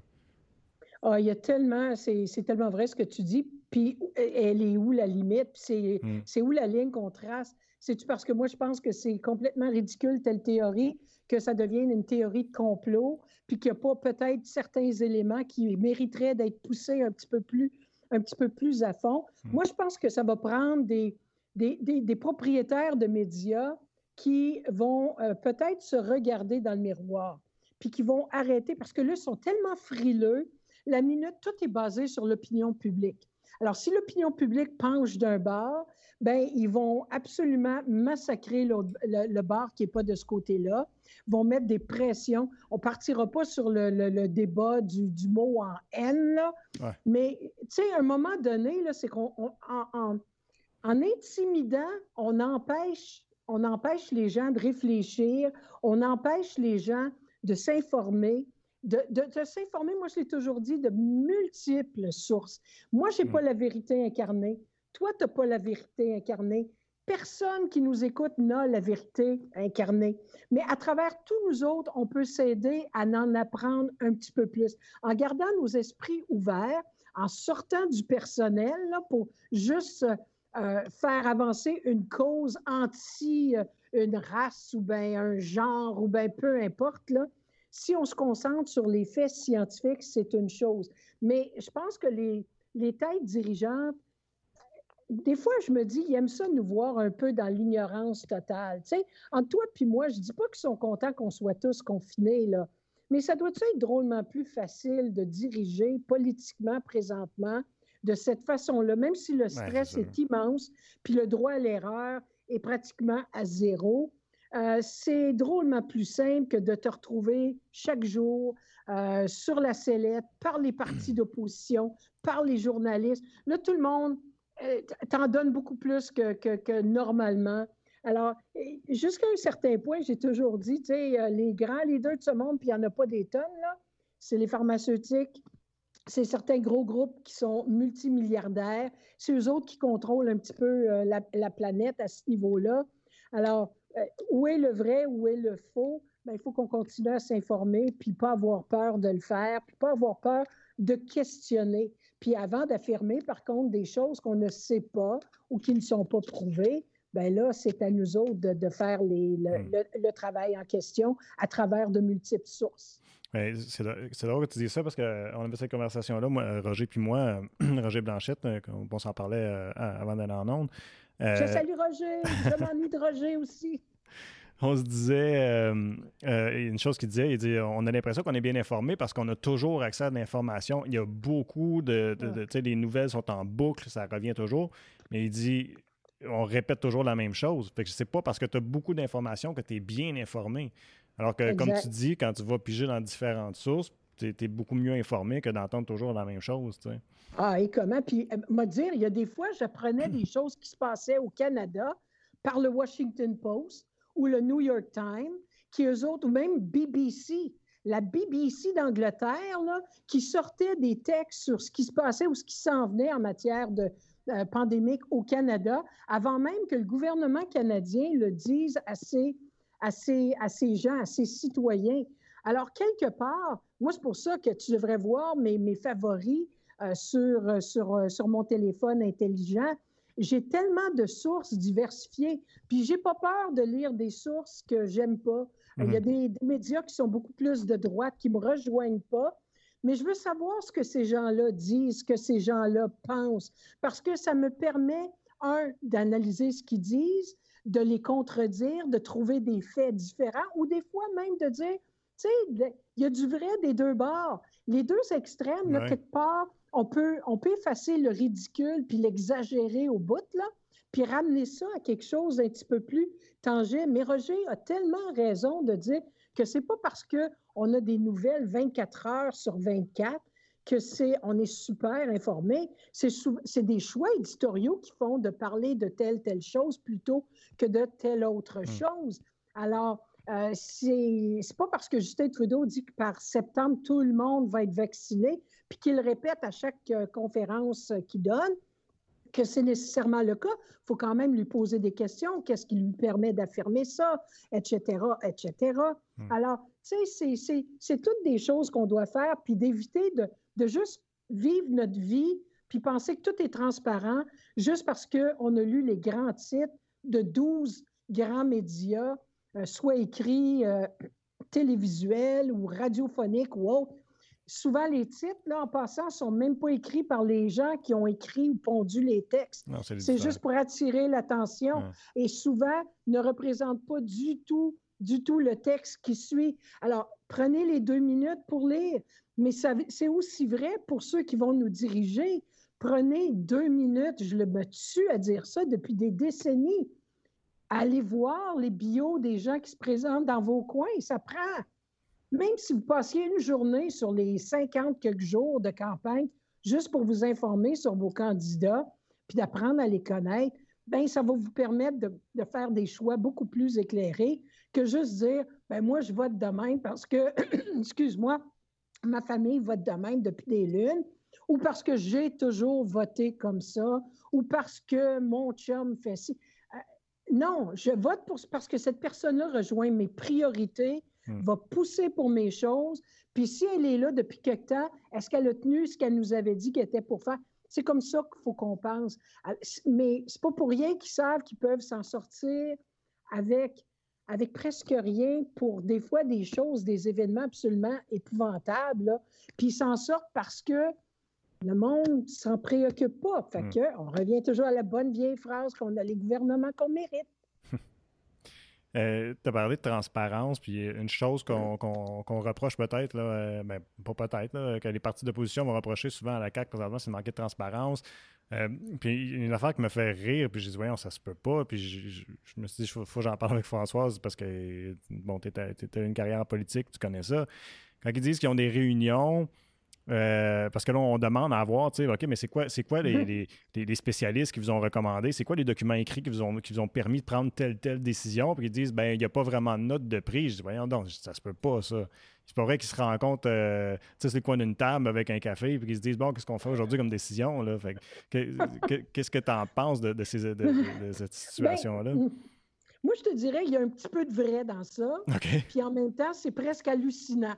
Ah, il y a tellement, c'est tellement vrai ce que tu dis. Puis, elle est où la limite? C'est Mm. c'est où la ligne qu'on trace? C'est-tu parce que moi, je pense que c'est complètement ridicule, telle théorie, que ça devienne une théorie de complot, puis qu'il n'y a pas peut-être certains éléments qui mériteraient d'être poussés un petit peu plus, un petit peu plus à fond? Mm. Moi, je pense que ça va prendre des, des, des- des propriétaires de médias qui vont euh, peut-être se regarder dans le miroir, puis qui vont arrêter, parce que là, ils sont tellement frileux la minute, tout est basé sur l'opinion publique. Alors, si l'opinion publique penche d'un bar, ben ils vont absolument massacrer le, le bar qui n'est pas de ce côté-là, vont mettre des pressions. On ne partira pas sur le, le- le débat du, du mot en haine, là. Ouais. mais tu sais, à un moment donné, là, c'est qu'on on- en, en- en intimidant, on empêche, on empêche les gens de réfléchir, on empêche les gens de s'informer, de, de- de s'informer, moi je l'ai toujours dit, de multiples sources. Moi, je n'ai Mm. pas la vérité incarnée. Toi, tu n'as pas la vérité incarnée. Personne qui nous écoute n'a la vérité incarnée. Mais à travers tous nous autres, on peut s'aider à en apprendre un petit peu plus. En gardant nos esprits ouverts, en sortant du personnel là, pour juste euh, faire avancer une cause anti euh, une race ou bien un genre ou bien peu importe, là, si on se concentre sur les faits scientifiques, c'est une chose. Mais je pense que les, les têtes dirigeantes, des fois, je me dis, ils aiment ça nous voir un peu dans l'ignorance totale. Tu sais, entre toi et moi, je dis pas qu'ils sont contents qu'on soit tous confinés, là. Mais ça doit être drôlement plus facile de diriger politiquement présentement de cette façon-là, même si le stress c'est ça. est immense, puis le droit à l'erreur est pratiquement à zéro. Euh, c'est drôlement plus simple que de te retrouver chaque jour euh, sur la sellette par les partis d'opposition, par les journalistes. Là, tout le monde euh, t'en donne beaucoup plus que, normalement. Alors, jusqu'à un certain point, j'ai toujours dit, tu sais, les grands leaders de ce monde, puis il n'y en a pas des tonnes, là, c'est les pharmaceutiques, c'est certains gros groupes qui sont multimilliardaires, c'est eux autres qui contrôlent un petit peu la, la planète à ce niveau-là. Alors, où est le vrai, où est le faux? Ben, il faut qu'on continue à s'informer, puis pas avoir peur de le faire, puis pas avoir peur de questionner. Puis avant d'affirmer, par contre, des choses qu'on ne sait pas ou qui ne sont pas prouvées, ben là, c'est à nous autres de, de faire les- le, le- le travail en question à travers de multiples sources. C'est dr- c'est drôle que tu dis ça parce qu'on avait cette conversation-là, moi, euh, Roger puis moi, euh, Roger Blanchette, euh, on s'en parlait euh, avant d'aller en onde. Euh, Je salue Roger, je m'ennuie de Roger aussi. on se disait, euh, euh, une chose qu'il disait, il dit, on a l'impression qu'on est bien informé parce qu'on a toujours accès à l'information. Il y a beaucoup de, de- de- tu sais, les nouvelles sont en boucle, ça revient toujours. Mais il dit, on répète toujours la même chose. Fait que c'est pas parce que tu as beaucoup d'informations que tu es bien informé. Alors que, comme tu dis, quand tu vas piger dans différentes sources, tu es, beaucoup mieux informé que d'entendre toujours la même chose. Ah, et comment? Puis, euh, me dire, il y a des fois, j'apprenais des choses qui se passaient au Canada par le Washington Post ou le New York Times, qui eux autres, ou même BBC, la BBC d'Angleterre, qui sortait des textes sur ce qui se passait ou ce qui s'en venait en matière de euh, pandémique au Canada, avant même que le gouvernement canadien le dise à ses, à ses, à ses gens, à ses citoyens. Alors, quelque part, moi, c'est pour ça que tu devrais voir mes, mes favoris euh, sur, euh, sur, sur mon téléphone intelligent j'ai tellement de sources diversifiées, puis j'ai pas peur de lire des sources que j'aime pas. Il y a mhm. des, médias qui sont beaucoup plus de droite, qui me rejoignent pas, mais je veux savoir ce que ces gens-là disent, ce que ces gens-là pensent, parce que ça me permet, un, d'analyser ce qu'ils disent, de les contredire, de trouver des faits différents, ou des fois même de dire, tu sais, il y a du vrai des deux bords. Les deux extrêmes, là, quelque part, on peut, on peut effacer le ridicule puis l'exagérer au bout, là, puis ramener ça à quelque chose d'un petit peu plus tangible. Mais Roger a tellement raison de dire que c'est pas parce qu'on a des nouvelles 24 heures sur 24 que c'est on est super informé. C'est des choix éditoriaux qui font de parler de telle, telle chose plutôt que de telle autre hmm. chose. Alors, euh, c'est pas parce que Justin Trudeau dit que par septembre, tout le monde va être vacciné puis qu'il répète à chaque euh, conférence euh, qu'il donne, que c'est nécessairement le cas. Il faut quand même lui poser des questions. Qu'est-ce qui lui permet d'affirmer ça, etc., etc. Hmm. Alors, tu sais, c'est toutes des choses qu'on doit faire, puis d'éviter de, de, juste vivre notre vie, puis penser que tout est transparent juste parce qu'on a lu les grands titres de 12 grands médias, soit écrits, télévisuels ou radiophoniques ou autres, souvent les titres, là, en passant, sont même pas écrits par les gens qui ont écrit ou pondu les textes. C'est juste pour attirer l'attention et souvent ne représentent pas du tout, du tout le texte qui suit. Alors, prenez les deux minutes pour lire, mais c'est aussi vrai pour ceux qui vont nous diriger. Prenez deux minutes, je le me tue à dire ça depuis des décennies. Allez voir les bios des gens qui se présentent dans vos coins, ça prend même si vous passiez une journée sur les 50 quelques jours de campagne, juste pour vous informer sur vos candidats, puis d'apprendre à les connaître, ben ça va vous permettre de, faire des choix beaucoup plus éclairés que juste dire, ben moi, je vote de même parce que, excuse-moi, ma famille vote de même depuis des lunes, ou parce que j'ai toujours voté comme ça, ou parce que mon chum fait ci. Non, je vote pour, parce que cette personne-là rejoint mes priorités, Hmm. va pousser pour mes choses. Puis si elle est là depuis quelque temps, est-ce qu'elle a tenu ce qu'elle nous avait dit qu'elle était pour faire? C'est comme ça qu'il faut qu'on pense. Mais c'est pas pour rien qu'ils savent qu'ils peuvent s'en sortir avec, avec presque rien pour des fois des choses, des événements absolument épouvantables. Puis ils s'en sortent parce que le monde s'en préoccupe pas. Fait hmm. que, on revient toujours à la bonne vieille phrase qu'on a les gouvernements qu'on mérite. Euh, tu as parlé de transparence, puis une chose qu'on reproche peut-être, euh, ben, pas peut-être, que les partis d'opposition vont reprocher souvent à la CAQ présentement, c'est de manquer de transparence. Euh, puis une affaire qui me fait rire, puis j'ai dit, voyons, ça se peut pas. Puis je, me suis dit, il faut, que j'en parle avec Françoise parce que, bon, tu as une carrière politique, tu connais ça. Quand ils disent qu'ils ont des réunions, euh, parce que là, on demande à voir, tu sais, OK, mais c'est quoi, c'est quoi les, les, spécialistes qui vous ont recommandé? C'est quoi les documents écrits qui vous ont, qui vous ont permis de prendre telle, telle décision? Puis ils disent, ben, il n'y a pas vraiment de note de prix. Je dis, voyons donc, ça se peut pas, ça. C'est pas vrai qu'ils se rencontrent, euh, tu sais, c'est quoi d'une table avec un café, puis qu'ils se disent, bon, qu'est-ce qu'on fait aujourd'hui comme décision, là? Fait qu'est-ce que tu en penses de, ces, de, cette ben, situation-là? moi, je te dirais, il y a un petit peu de vrai dans ça. Puis en même temps, c'est presque hallucinant.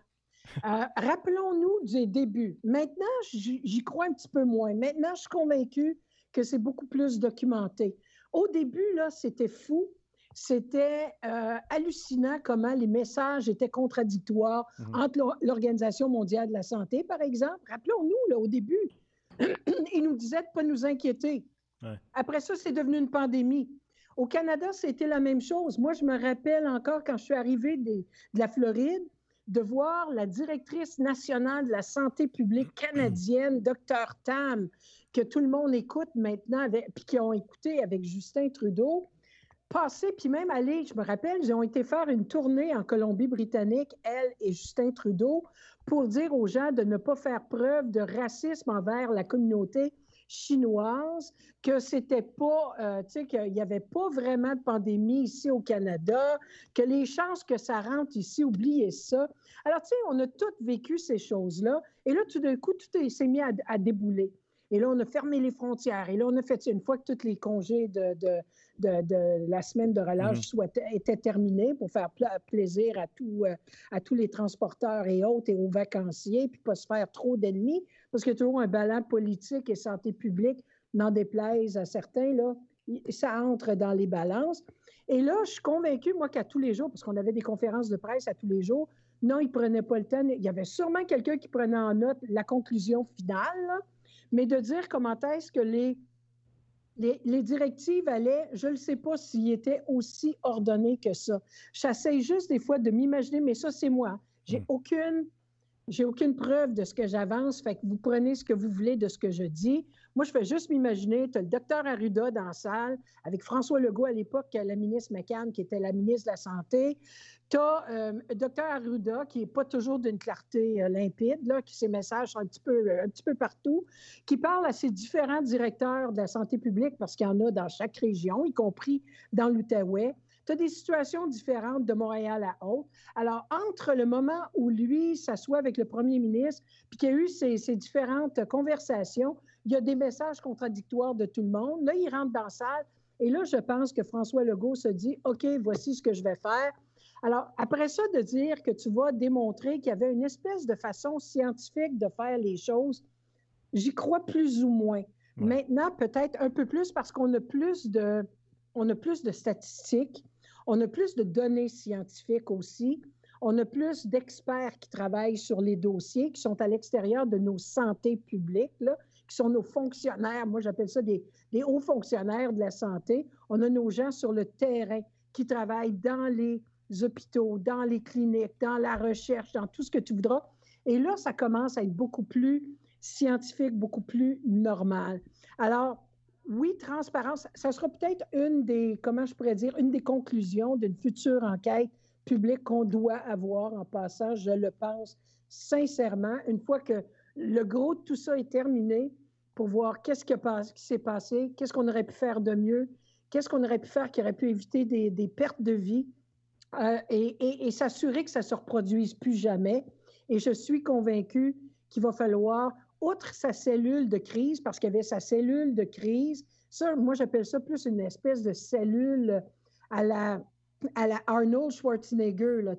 Euh, rappelons-nous du début. Maintenant, j'y crois un petit peu moins. Maintenant, je suis convaincue que c'est beaucoup plus documenté. Au début, là, c'était fou. C'était euh, hallucinant comment les messages étaient contradictoires mhm. entre l'Organisation mondiale de la santé, par exemple. Rappelons-nous, au début, ils nous disaient de ne pas nous inquiéter. Après ça, c'est devenu une pandémie. Au Canada, c'était la même chose. Moi, je me rappelle encore quand je suis arrivée de la Floride, de voir la directrice nationale de la santé publique canadienne, Dr Tam, que tout le monde écoute maintenant, puis qui ont écouté avec Justin Trudeau, passer, puis même aller, je me rappelle, ils ont été faire une tournée en Colombie-Britannique, elle et Justin Trudeau, pour dire aux gens de ne pas faire preuve de racisme envers la communauté chinoise, que c'était pas, euh, tu sais, qu'il n'y avait pas vraiment de pandémie ici au Canada, que les chances que ça rentre ici, oubliez ça. Alors, tu sais, on a tous vécu ces choses-là, et là, tout d'un coup, tout s'est mis à, débouler. Et là, on a fermé les frontières. Et là, on a fait, une fois que tous les congés de, de, la semaine de relâche mhm. étaient terminés pour faire plaisir à, tout, euh, à tous les transporteurs et autres et aux vacanciers, puis pas se faire trop d'ennemis, parce qu'il y a toujours un ballon politique et santé publique, n'en déplaise à certains, là, ça entre dans les balances. Et là, je suis convaincue, moi, qu'à tous les jours, parce qu'on avait des conférences de presse à tous les jours, non, ils ne prenaient pas le temps. Il y avait sûrement quelqu'un qui prenait en note la conclusion finale, mais de dire comment est-ce que les, les, directives allaient, je ne sais pas s'ils étaient aussi ordonnées que ça. J'essaie juste des fois de m'imaginer, mais ça, c'est moi. J'ai hmm. aucune j'ai aucune preuve de ce que j'avance, fait que vous prenez ce que vous voulez de ce que je dis. Moi, je fais juste m'imaginer, tu as le docteur Arruda dans la salle, avec François Legault à l'époque, la ministre McCann, qui était la ministre de la Santé. Tu as euh, le docteur Arruda, qui n'est pas toujours d'une clarté euh, limpide, là, qui ses messages sont un petit, peu, euh, un petit peu partout, qui parle à ses différents directeurs de la santé publique, parce qu'il y en a dans chaque région, y compris dans l'Outaouais. Tu as des situations différentes de Montréal à Haute. Alors, entre le moment où lui s'assoit avec le premier ministre, puis qu'il y a eu ces, différentes conversations, il y a des messages contradictoires de tout le monde. Là, il rentre dans la salle. Et là, je pense que François Legault se dit, OK, voici ce que je vais faire. Alors, après ça, de dire que tu vas démontrer qu'il y avait une espèce de façon scientifique de faire les choses, j'y crois plus ou moins. Maintenant, peut-être un peu plus parce qu'on a plus de, on a plus de statistiques, on a plus de données scientifiques aussi. On a plus d'experts qui travaillent sur les dossiers, qui sont à l'extérieur de nos santé publiques, qui sont nos fonctionnaires. Moi, j'appelle ça des, hauts fonctionnaires de la santé. On a nos gens sur le terrain qui travaillent dans les hôpitaux, dans les cliniques, dans la recherche, dans tout ce que tu voudras. Et là, ça commence à être beaucoup plus scientifique, beaucoup plus normal. Alors, oui, transparence, ça sera peut-être une des, comment je pourrais dire, une des conclusions d'une future enquête publique qu'on doit avoir en passant, je le pense sincèrement, une fois que le gros de tout ça est terminé, pour voir qu'est-ce qui, s'est passé, qu'est-ce qu'on aurait pu faire de mieux, qu'est-ce qu'on aurait pu faire qui aurait pu éviter des, pertes de vie euh, et, et s'assurer que ça se reproduise plus jamais. Et je suis convaincue qu'il va falloir outre sa cellule de crise, parce qu'il y avait sa cellule de crise, ça, moi, j'appelle ça plus une espèce de cellule à la, Arnold Schwarzenegger, là,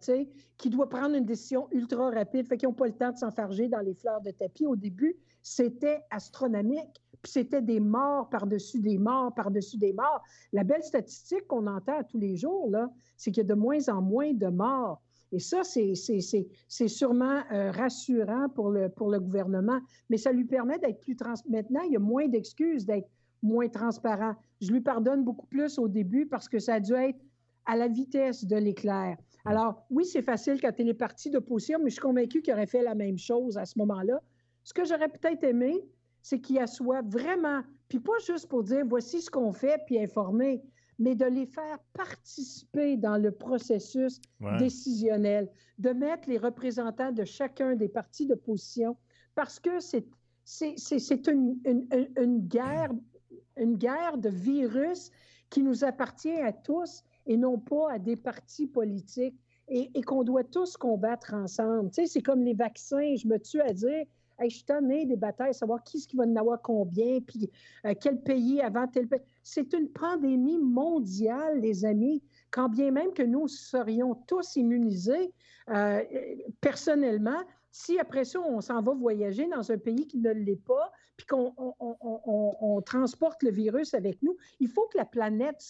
qui doit prendre une décision ultra rapide, fait qu'ils n'ont pas le temps de s'enfarger dans les fleurs de tapis. Au début, c'était astronomique, puis c'était des morts par-dessus des morts, par-dessus des morts. La belle statistique qu'on entend tous les jours, là, c'est qu'il y a de moins en moins de morts. Et ça, c'est sûrement euh, rassurant pour le, pour le gouvernement, mais ça lui permet d'être plus transparent. Maintenant, il y a moins d'excuses d'être moins transparent. Je lui pardonne beaucoup plus au début parce que ça a dû être à la vitesse de l'éclair. Alors, oui, c'est facile quand il est parti d'opposition, mais je suis convaincue qu'il aurait fait la même chose à ce moment-là. Ce que j'aurais peut-être aimé, c'est qu'il assoit vraiment, puis pas juste pour dire voici ce qu'on fait, puis informer, mais de les faire participer dans le processus décisionnel, de mettre les représentants de chacun des partis d'opposition, parce que c'est, c'est, une, une, guerre, une guerre de virus qui nous appartient à tous et non pas à des partis politiques et, et qu'on doit tous combattre ensemble. Tu sais, c'est comme les vaccins, je me tue à dire, je suis tanné des batailles, savoir qui ce qui va en avoir combien, puis euh, quel pays avant tel pays. C'est une pandémie mondiale, les amis. Quand bien même que nous serions tous immunisés euh, personnellement, si après ça, on s'en va voyager dans un pays qui ne l'est pas, puis qu'on on, transporte le virus avec nous, il faut que la planète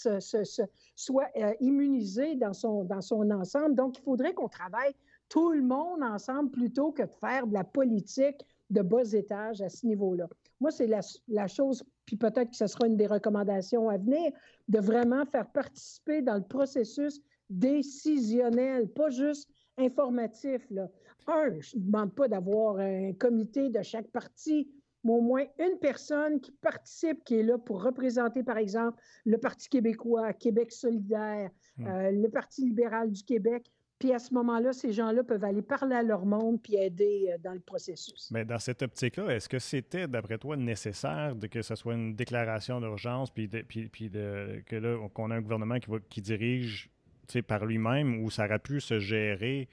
soit euh, immunisée dans son, dans son ensemble. Donc, il faudrait qu'on travaille tout le monde ensemble plutôt que de faire de la politique de bas étages à ce niveau-là. Moi, c'est la, chose, puis peut-être que ce sera une des recommandations à venir, de vraiment faire participer dans le processus décisionnel, pas juste informatif. Là. Un, je ne demande pas d'avoir un comité de chaque parti, mais au moins une personne qui participe, qui est là pour représenter, par exemple, le Parti québécois, Québec solidaire, hmm. euh, le Parti libéral du Québec. Puis à ce moment-là, ces gens-là peuvent aller parler à leur monde puis aider euh, dans le processus. Mais dans cette optique-là, est-ce que c'était, d'après toi, nécessaire de que ce soit une déclaration d'urgence puis, puis, puis de, que là, qu'on a un gouvernement qui, va, qui dirige par lui-même ou ça aurait pu se gérer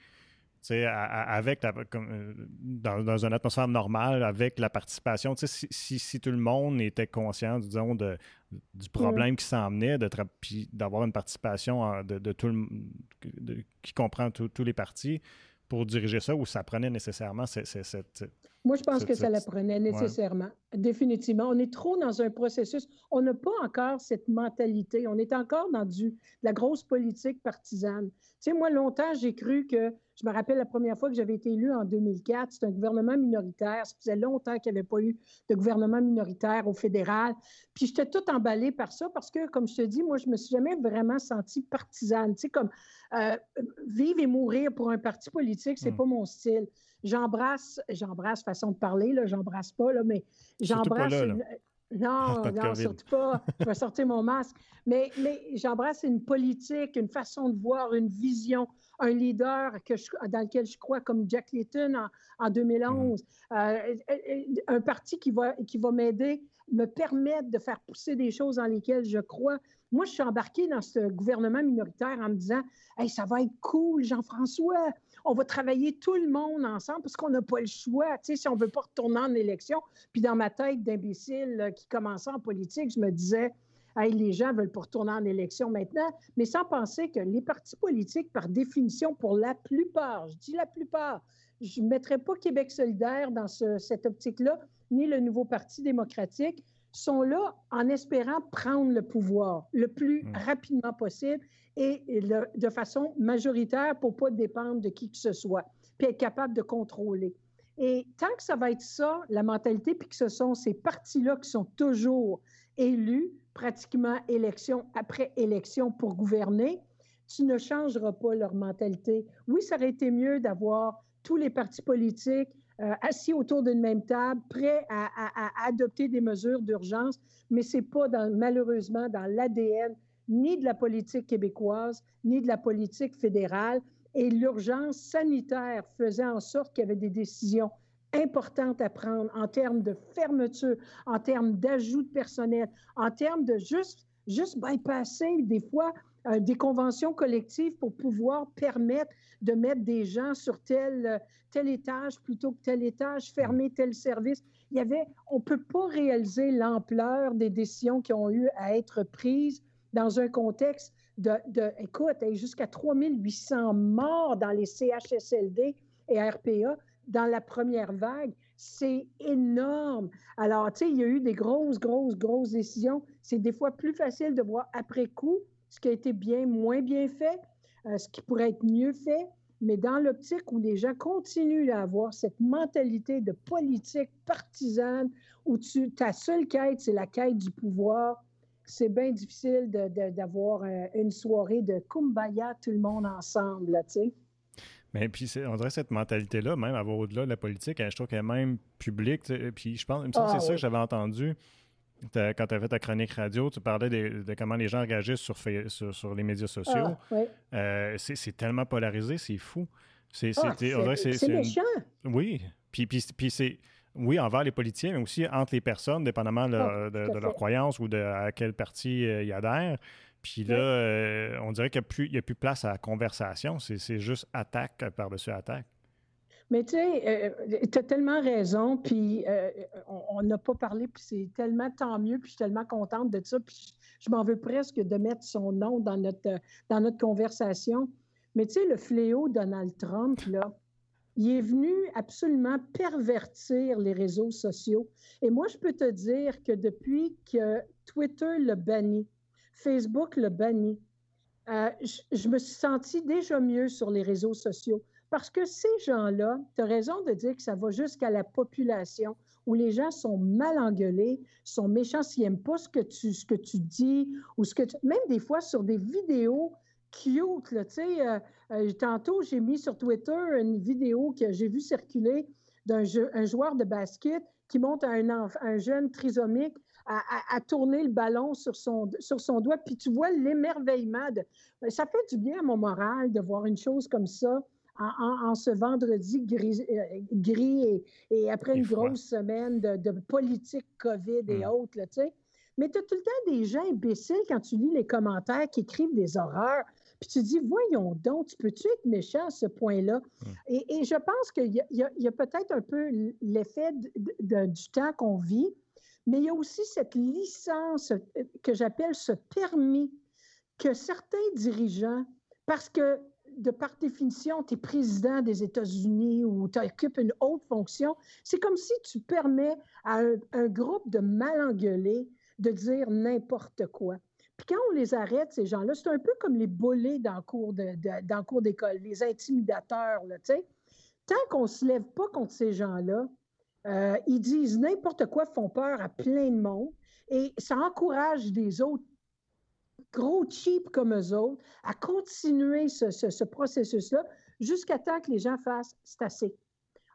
avec euh, dans, dans, une atmosphère normale, avec la participation. Si, si, si, tout le monde était conscient, disons, de, du problème qui s'en venait, d'avoir une participation de, de tout le, qui comprend tous les partis pour diriger ça, ou ça prenait nécessairement cette moi, je pense que ça l'apprenait nécessairement. Définitivement. On est trop dans un processus. On n'a pas encore cette mentalité. On est encore dans du, de la grosse politique partisane. Tu sais, moi, longtemps, j'ai cru que, je me rappelle la première fois que j'avais été élu en 2004, c'était un gouvernement minoritaire. Ça faisait longtemps qu'il n'y avait pas eu de gouvernement minoritaire au fédéral. Puis j'étais tout emballée par ça parce que, comme je te dis, moi, je me suis jamais vraiment sentie partisane. Tu sais, comme euh, vivre et mourir pour un parti politique, c'est n'est hmm. pas mon style j'embrasse, j'embrasse façon de parler, là, j'embrasse pas, là, mais j'embrasse. Non, non, surtout pas. Je vais sortir mon masque. Mais, mais j'embrasse une politique, une façon de voir, une vision, un leader que dans lequel je crois, comme Jack Layton en, 2011. Mm. Euh, un parti qui va, qui va m'aider, me permettre de faire pousser des choses dans lesquelles je crois. Moi, je suis embarqué dans ce gouvernement minoritaire en me disant Hey, ça va être cool, Jean-François on va travailler tout le monde ensemble parce qu'on n'a pas le choix. Tu sais, si on ne veut pas retourner en élection, puis dans ma tête d'imbécile qui commençait en politique, je me disais, hey, les gens veulent pas retourner en élection maintenant, mais sans penser que les partis politiques, par définition, pour la plupart, je dis la plupart, je ne mettrais pas Québec solidaire dans cette optique-là, ni le nouveau Parti démocratique, sont là en espérant prendre le pouvoir le plus mmh. rapidement possible et de façon majoritaire pour ne pas dépendre de qui que ce soit, puis être capable de contrôler. Et tant que ça va être ça, la mentalité, puis que ce sont ces partis-là qui sont toujours élus, pratiquement élection après élection pour gouverner, tu ne changeras pas leur mentalité. Oui, ça aurait été mieux d'avoir tous les partis politiques euh, assis autour d'une même table, prêts à, à adopter des mesures d'urgence, mais ce n'est pas dans, malheureusement dans l'ADN ni de la politique québécoise, ni de la politique fédérale. Et l'urgence sanitaire faisait en sorte qu'il y avait des décisions importantes à prendre en termes de fermeture, en termes d'ajout de personnel, en termes de juste, juste bypasser des fois euh, des conventions collectives pour pouvoir permettre de mettre des gens sur tel, tel étage plutôt que tel étage, fermer tel service. Il y avait, on ne peut pas réaliser l'ampleur des décisions qui ont eu à être prises dans un contexte de, de écoute, jusqu'à 3800 morts dans les CHSLD et RPA dans la première vague. C'est énorme. Alors, tu sais, il y a eu des grosses, grosses, grosses décisions. C'est des fois plus facile de voir après coup ce qui a été bien, moins bien fait, euh, ce qui pourrait être mieux fait. Mais dans l'optique où les gens continuent à avoir cette mentalité de politique partisane, où tu, ta seule quête, c'est la quête du pouvoir, c'est bien difficile d'avoir euh, une soirée de kumbaya, tout le monde ensemble, tu sais. Mais puis, on dirait cette mentalité-là, même avoir au-delà de la politique, je trouve qu'elle est même publique. Puis je pense, c'est ah ça que j'avais entendu quand tu as fait ta chronique radio, tu parlais de, comment les gens réagissent sur, sur, les médias sociaux. Ah, euh, c'est tellement polarisé, c'est fou. C'est ah, méchant. Oui. Puis, puis, puis c'est oui, envers les politiciens, mais aussi entre les personnes, dépendamment de, ah, leur croyance ou de à quel parti euh, ils adhèrent. Puis là, euh, on dirait qu'il n'y a, plus place à la conversation. C'est juste attaque par-dessus attaque. Mais tu sais, euh, tu as tellement raison, puis on n'a pas parlé, puis c'est tellement tant mieux, puis je suis tellement contente de ça, puis je, m'en veux presque de mettre son nom dans notre, dans notre conversation. Mais tu sais, le fléau Donald Trump, là, il est venu absolument pervertir les réseaux sociaux. Et moi, je peux te dire que depuis que Twitter le bannit, Facebook le bannit, euh, je, me suis sentie déjà mieux sur les réseaux sociaux. Parce que ces gens-là, tu as raison de dire que ça va jusqu'à la population, où les gens sont mal engueulés, sont méchants s'ils n'aiment pas ce que, tu, ce que tu dis, ou ce que même des fois sur des vidéos cute, là, tu. Euh, euh, tantôt, j'ai mis sur Twitter une vidéo que j'ai vue circuler d'un un joueur de basket qui monte à un jeune trisomique à, tourner le ballon sur son, sur son doigt. Puis tu vois l'émerveillement. De, ben, ça fait du bien à mon moral de voir une chose comme ça en, ce vendredi gris, euh, gris et, après une grosse semaine de, politique COVID et mmh. autres. Là, Mais tu as tout le temps des gens imbéciles quand tu lis les commentaires qui écrivent des horreurs. Puis tu dis, voyons donc, tu peux-tu être méchant à ce point-là? Mmh. Et, je pense qu'il y a, peut-être un peu l'effet du temps qu'on vit, mais il y a aussi cette licence euh, que j'appelle ce permis que certains dirigeants, parce que de par définition, tu es président des États-Unis ou tu occupes une haute fonction, c'est comme si tu permets à un, groupe de mal-engueulés de dire n'importe quoi. Puis quand on les arrête, ces gens-là, c'est un peu comme les bolés dans cours, de, d'école, les intimidateurs, tu sais. Tant qu'on ne se lève pas contre ces gens-là, euh, ils disent n'importe quoi, font peur à plein de monde et ça encourage des autres gros cheap comme eux autres à continuer ce, processus-là jusqu'à temps que les gens fassent c'est assez.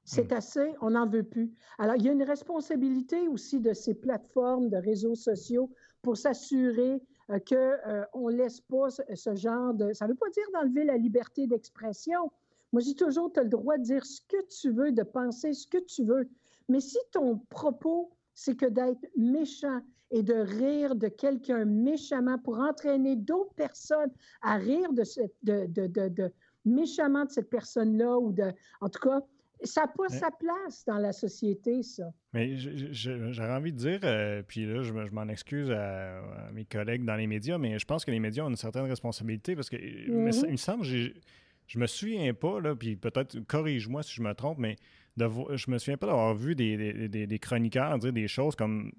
C'est hmm. assez, on n'en veut plus. Alors, il y a une responsabilité aussi de ces plateformes de réseaux sociaux pour s'assurer euh, qu'on euh, ne laisse pas ce, genre de... Ça ne veut pas dire d'enlever la liberté d'expression. Moi, je dis toujours, tu as le droit de dire ce que tu veux, de penser ce que tu veux. Mais si ton propos, c'est que d'être méchant et de rire de quelqu'un méchamment pour entraîner d'autres personnes à rire de, de, méchamment de cette personne-là ou de, en tout cas, ça n'a pas sa place dans la société, ça. Mais j'aurais envie de dire, euh, puis là, je, m'en excuse à, mes collègues dans les médias, mais je pense que les médias ont une certaine responsabilité parce que il me mm-hmm. semble, je me souviens pas, là, puis peut-être corrige-moi si je me trompe, mais de, je me souviens pas d'avoir vu des, des, chroniqueurs dire des choses comme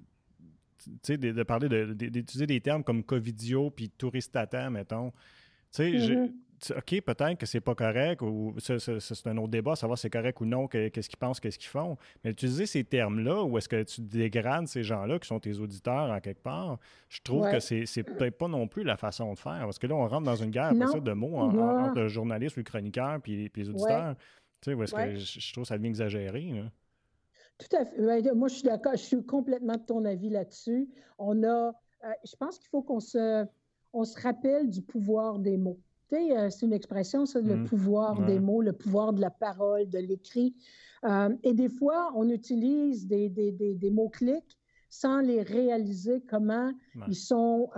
de, de, parler d'utiliser des termes comme covidio puis touristata, mettons. Tu sais, mm-hmm. OK, peut-être que c'est pas correct, ou c'est un autre débat, savoir si c'est correct ou non, qu'est-ce qu'ils pensent, qu'est-ce qu'ils font. Mais utiliser ces termes-là, ou est-ce que tu dégrades ces gens-là qui sont tes auditeurs en quelque part, je trouve que c'est peut-être pas non plus la façon de faire. Parce que là, on rentre dans une guerre ça, de mots entre le journaliste ou le chroniqueur puis, les auditeurs. Tu sais, où est-ce que je, trouve que ça devient exagéré. Là. Tout à fait. Moi, je suis d'accord. Je suis complètement de ton avis là-dessus. On a, euh, je pense qu'il faut qu'on se, on se rappelle du pouvoir des mots. Tu sais, euh, c'est une expression, ça, le mmh. pouvoir des mots, le pouvoir de la parole, de l'écrit. Euh, et des fois, on utilise des, des, des, mots-clics sans les réaliser comment ils sont,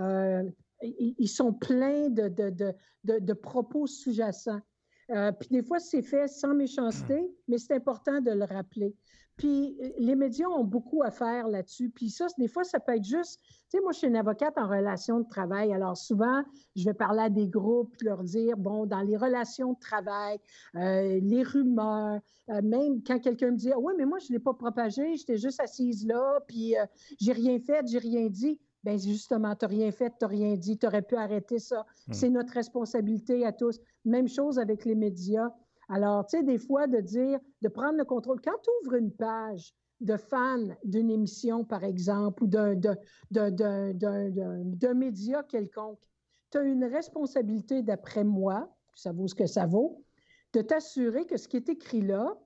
ils, sont pleins de, de, de propos sous-jacents. Puis des fois, c'est fait sans méchanceté, mais c'est important de le rappeler. Puis euh, les médias ont beaucoup à faire là-dessus. Puis ça, des fois, ça peut être juste, tu sais, moi, je suis une avocate en relation de travail. Alors souvent, je vais parler à des groupes, leur dire, bon, dans les relations de travail, euh, les rumeurs, euh, même quand quelqu'un me dit, ah, oui, mais moi, je ne l'ai pas propagé, j'étais juste assise là, puis j'ai rien fait, j'ai rien dit. Bien, justement, tu n'as rien fait, tu n'as rien dit, tu aurais pu arrêter ça. Hmm. C'est notre responsabilité à tous. Même chose avec les médias. Alors, tu sais, des fois, de dire, de prendre le contrôle. Quand tu ouvres une page de fans d'une émission, par exemple, ou d'un média quelconque, tu as une responsabilité, d'après moi, ça vaut ce que ça vaut, de t'assurer que ce qui est écrit là,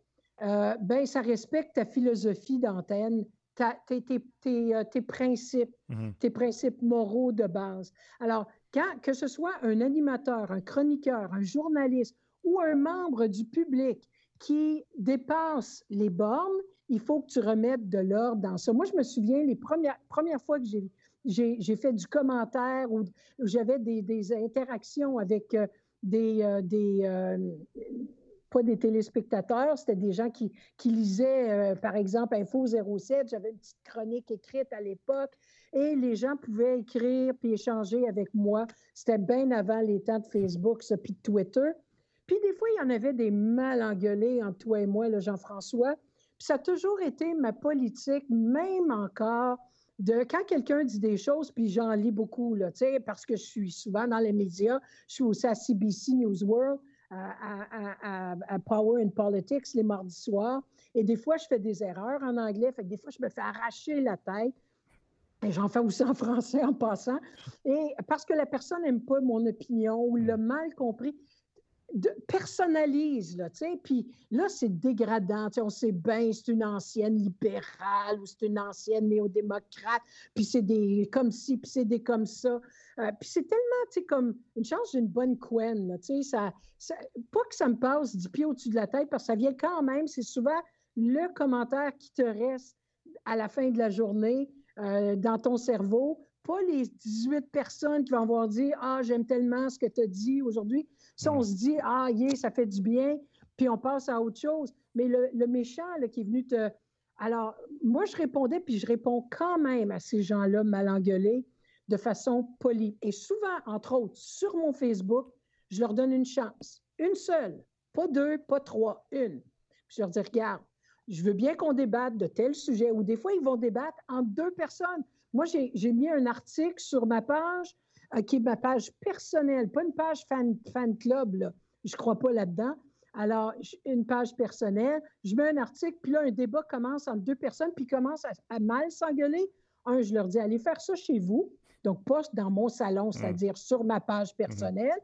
euh, ben, ça respecte ta philosophie d'antenne, tes, tes, euh, tes, principes, mm-hmm. tes principes moraux de base. Alors, quand, que ce soit un animateur, un chroniqueur, un journaliste ou un membre du public qui dépasse les bornes, il faut que tu remettes de l'ordre dans ça. Moi, je me souviens les premières, premières fois que j'ai fait du commentaire ou j'avais des, interactions avec euh, des, euh, des euh, pas des téléspectateurs, c'était des gens qui, qui lisaient, par exemple, Info 07. J'avais une petite chronique écrite à l'époque et les gens pouvaient écrire puis échanger avec moi. C'était bien avant les temps de Facebook, ça, puis de Twitter. Puis des fois, il y en avait des mal engueulés entre toi et moi, le Jean-François. Puis ça a toujours été ma politique, même encore, de quand quelqu'un dit des choses, puis j'en lis beaucoup, là, parce que je suis souvent dans les médias, je suis aussi à CBC News World, à, Power and Politics les mardis soirs, et des fois, je fais des erreurs en anglais, fait que des fois, je me fais arracher la tête. et j'en fais aussi en français en passant, et parce que la personne n'aime pas mon opinion ou l'a mal compris, de, personnalise, là, tu sais, puis là, c'est dégradant, tu sais, on sait bien, c'est une ancienne libérale ou c'est une ancienne néo-démocrate, puis c'est des comme ci, puis c'est des comme ça. Euh, puis c'est tellement, tu sais, comme une chance d'une bonne couenne, tu sais, ça, pas que ça me passe du pied au-dessus de la tête, parce que ça vient quand même, c'est souvent le commentaire qui te reste à la fin de la journée euh, dans ton cerveau, pas les 18 personnes qui vont avoir dit Ah, j'aime tellement ce que tu as dit aujourd'hui. On se dit Ah, yeah, ça fait du bien, puis on passe à autre chose. Mais le, méchant qui est venu te. Alors, moi, je répondais, puis je réponds quand même à ces gens-là mal engueulés de façon polie. Et souvent, entre autres, sur mon Facebook, je leur donne une chance. Une seule. Pas deux, pas trois, une. Puis je leur dis Regarde, je veux bien qu'on débatte de tel sujet, ou des fois, ils vont débattre entre deux personnes. Moi, j'ai mis un article sur ma page, qui est ma page personnelle, pas une page fan, fan club, là. Je ne crois pas là-dedans. Alors, une page personnelle, je mets un article, puis là, un débat commence entre deux personnes, puis commence à, mal s'engueuler. Un, je leur dis, allez faire ça chez vous, donc pas dans mon salon, mmh. c'est-à-dire sur ma page mmh personnelle.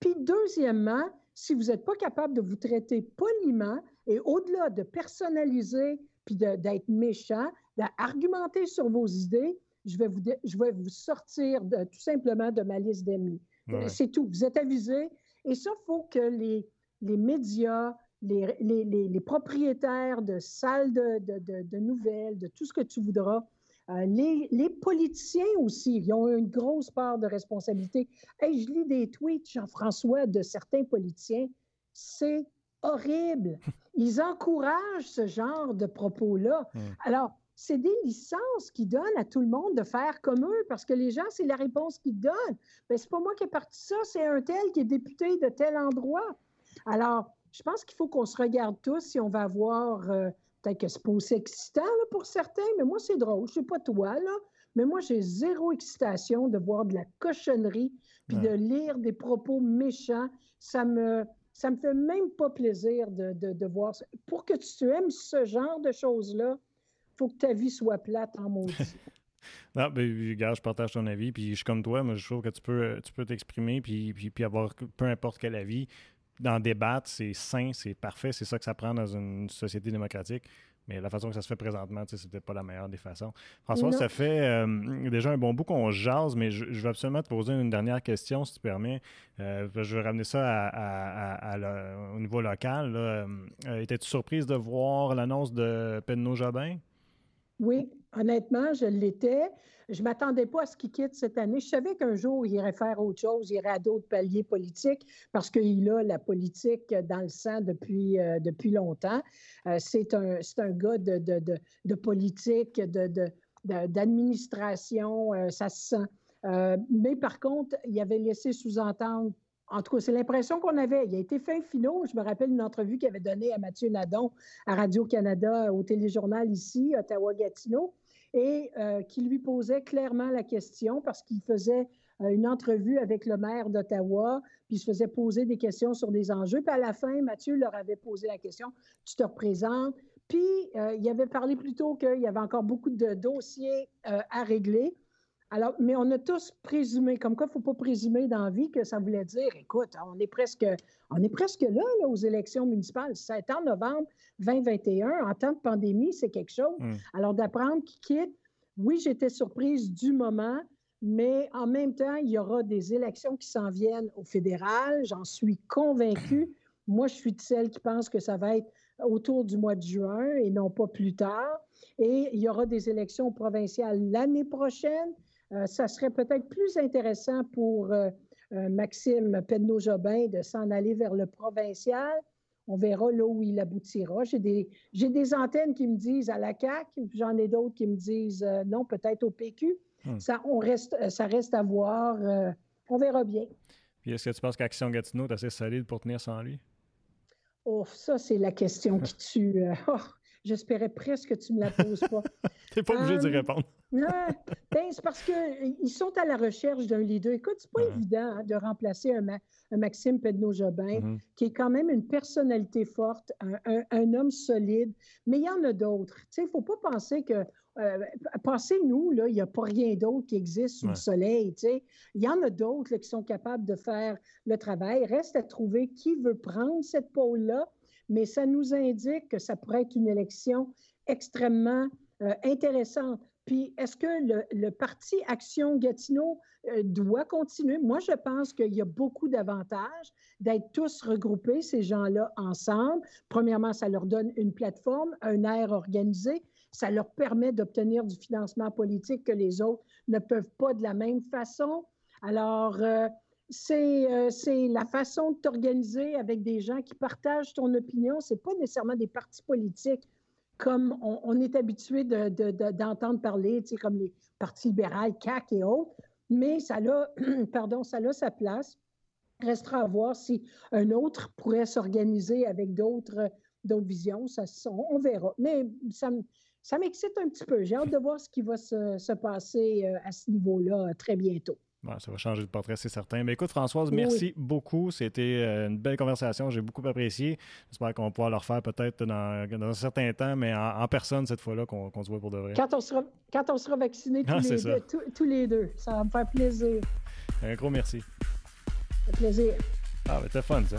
Puis deuxièmement, si vous n'êtes pas capable de vous traiter poliment et au-delà de personnaliser puis d'être méchant, d'argumenter sur vos idées, je vais vous, je vais vous sortir de, tout simplement de ma liste d'amis. C'est tout. Vous êtes avisés. Et ça, il faut que les, les médias, les, les, les, propriétaires de salles de, de, nouvelles, de tout ce que tu voudras, euh, les, politiciens aussi, ils ont une grosse part de responsabilité. Hey, je lis des tweets, Jean-François, de certains politiciens. C'est horrible. Ils encouragent ce genre de propos-là. Alors, c'est des licences qui donnent à tout le monde de faire comme eux, parce que les gens, c'est la réponse qu'ils donnent. Mais c'est pas moi qui ai parti ça, c'est un tel qui est député de tel endroit. Alors, je pense qu'il faut qu'on se regarde tous si on va avoir, euh, peut-être que c'est pas aussi excitant pour certains, mais moi, c'est drôle. Je sais pas toi, là, mais moi, j'ai zéro excitation de voir de la cochonnerie, puis de lire des propos méchants. Ça me, ça me fait même pas plaisir de, de, de voir ça. Pour que tu aimes ce genre de choses-là, faut que ta vie soit plate en maudit. non, ben, regarde, je partage ton avis, puis je suis comme toi, moi, je trouve que tu peux tu peux t'exprimer, puis, puis, puis, avoir peu importe quel avis. D'en débattre, c'est sain, c'est parfait, c'est ça que ça prend dans une société démocratique. Mais la façon que ça se fait présentement, c'est peut-être pas la meilleure des façons. François, ça fait euh, déjà un bon bout qu'on jase, mais je, veux absolument te poser une dernière question, si tu permets. Euh, je vais ramener ça au niveau local. Euh, étais-tu surprise de voir l'annonce de Penno Jobin? Oui, honnêtement, je l'étais. Je m'attendais pas à ce qu'il quitte cette année. Je savais qu'un jour, il irait faire autre chose, il irait à d'autres paliers politiques parce qu'il a la politique dans le sang depuis, euh, depuis longtemps. Euh, c'est un, un gars de, de, de, de politique, d'administration, euh, ça se sent. mais par contre, il avait laissé sous-entendre en tout cas, c'est l'impression qu'on avait. Il a été fin finaux. Je me rappelle une entrevue qu'il avait donnée à Mathieu Nadon à Radio-Canada au téléjournal ici, Ottawa-Gatineau, et euh, qui lui posait clairement la question parce qu'il faisait euh, une entrevue avec le maire d'Ottawa, puis il se faisait poser des questions sur des enjeux. Puis à la fin, Mathieu leur avait posé la question Tu te représentes Puis euh, il avait parlé plutôt qu'il y avait encore beaucoup de dossiers à régler. Alors, mais on a tous présumé, comme quoi il ne faut pas présumer dans la vie que ça voulait dire, écoute, on est presque, on est presque là, aux élections municipales. C'est en novembre 2021, en temps de pandémie, c'est quelque chose. Hmm. Alors, d'apprendre qu'il quitte, oui, j'étais surprise du moment, mais en même temps, il y aura des élections qui s'en viennent au fédéral, j'en suis convaincue. Moi, je suis de celle qui pense que ça va être autour du mois de juin et non pas plus tard. Et il y aura des élections provinciales l'année prochaine. Euh, ça serait peut-être plus intéressant pour euh, euh, Maxime Penneau-Jobin de s'en aller vers le provincial. On verra là où il aboutira. J'ai des, j'ai des antennes qui me disent à la CAC, j'en ai d'autres qui me disent non, peut-être au PQ. Hmm. Ça, on reste, ça reste à voir. on verra bien. Puis est-ce que tu penses qu'Action Gatineau est assez solide pour tenir sans lui? Oh, ça, c'est la question qui tue. Oh, J'espérais presque que tu ne me la poses pas. tu n'es pas obligé d'y euh, répondre. non, ben, c'est parce qu'ils sont à la recherche d'un leader. Écoute, c'est pas évident hein, de remplacer un, Maxime Pedno-Jobin, mm-hmm. qui est quand même une personnalité forte, un, homme solide, mais il y en a d'autres. Il ne faut pas penser que euh, passez-nous, il n'y a pas rien d'autre qui existe sous le soleil. Il y en a d'autres qui sont capables de faire le travail. Reste à trouver qui veut prendre cette pôle-là, mais ça nous indique que ça pourrait être une élection extrêmement euh, intéressante. Puis, est-ce que le, parti Action Gatineau euh, doit continuer? Moi, je pense qu'il y a beaucoup d'avantages d'être tous regroupés, ces gens-là, ensemble. Premièrement, ça leur donne une plateforme, un air organisé. Ça leur permet d'obtenir du financement politique que les autres ne peuvent pas de la même façon. Alors, euh, euh, c'est la façon de t'organiser avec des gens qui partagent ton opinion. Ce n'est pas nécessairement des partis politiques comme on, est habitué d'entendre parler, comme les partis libéraux, CAC et autres, mais ça a, sa place. Restera à voir si un autre pourrait s'organiser avec d'autres visions. On, verra. Mais ça, m'excite un petit peu. J'ai hâte de voir ce qui va se, se passer euh, à ce niveau-là très bientôt ça va changer de portrait, c'est certain. Mais écoute, Françoise, merci beaucoup. C'était euh, une belle conversation. J'ai beaucoup apprécié. J'espère qu'on va pouvoir le refaire peut-être dans, un certain temps, mais en, personne cette fois-là, qu'on se voit pour de vrai. Quand on sera, quand on sera vaccinés tous, ah, les deux, tous, les deux, ça va me faire plaisir. Un gros merci. Un plaisir. Ah, c'était fun, ça.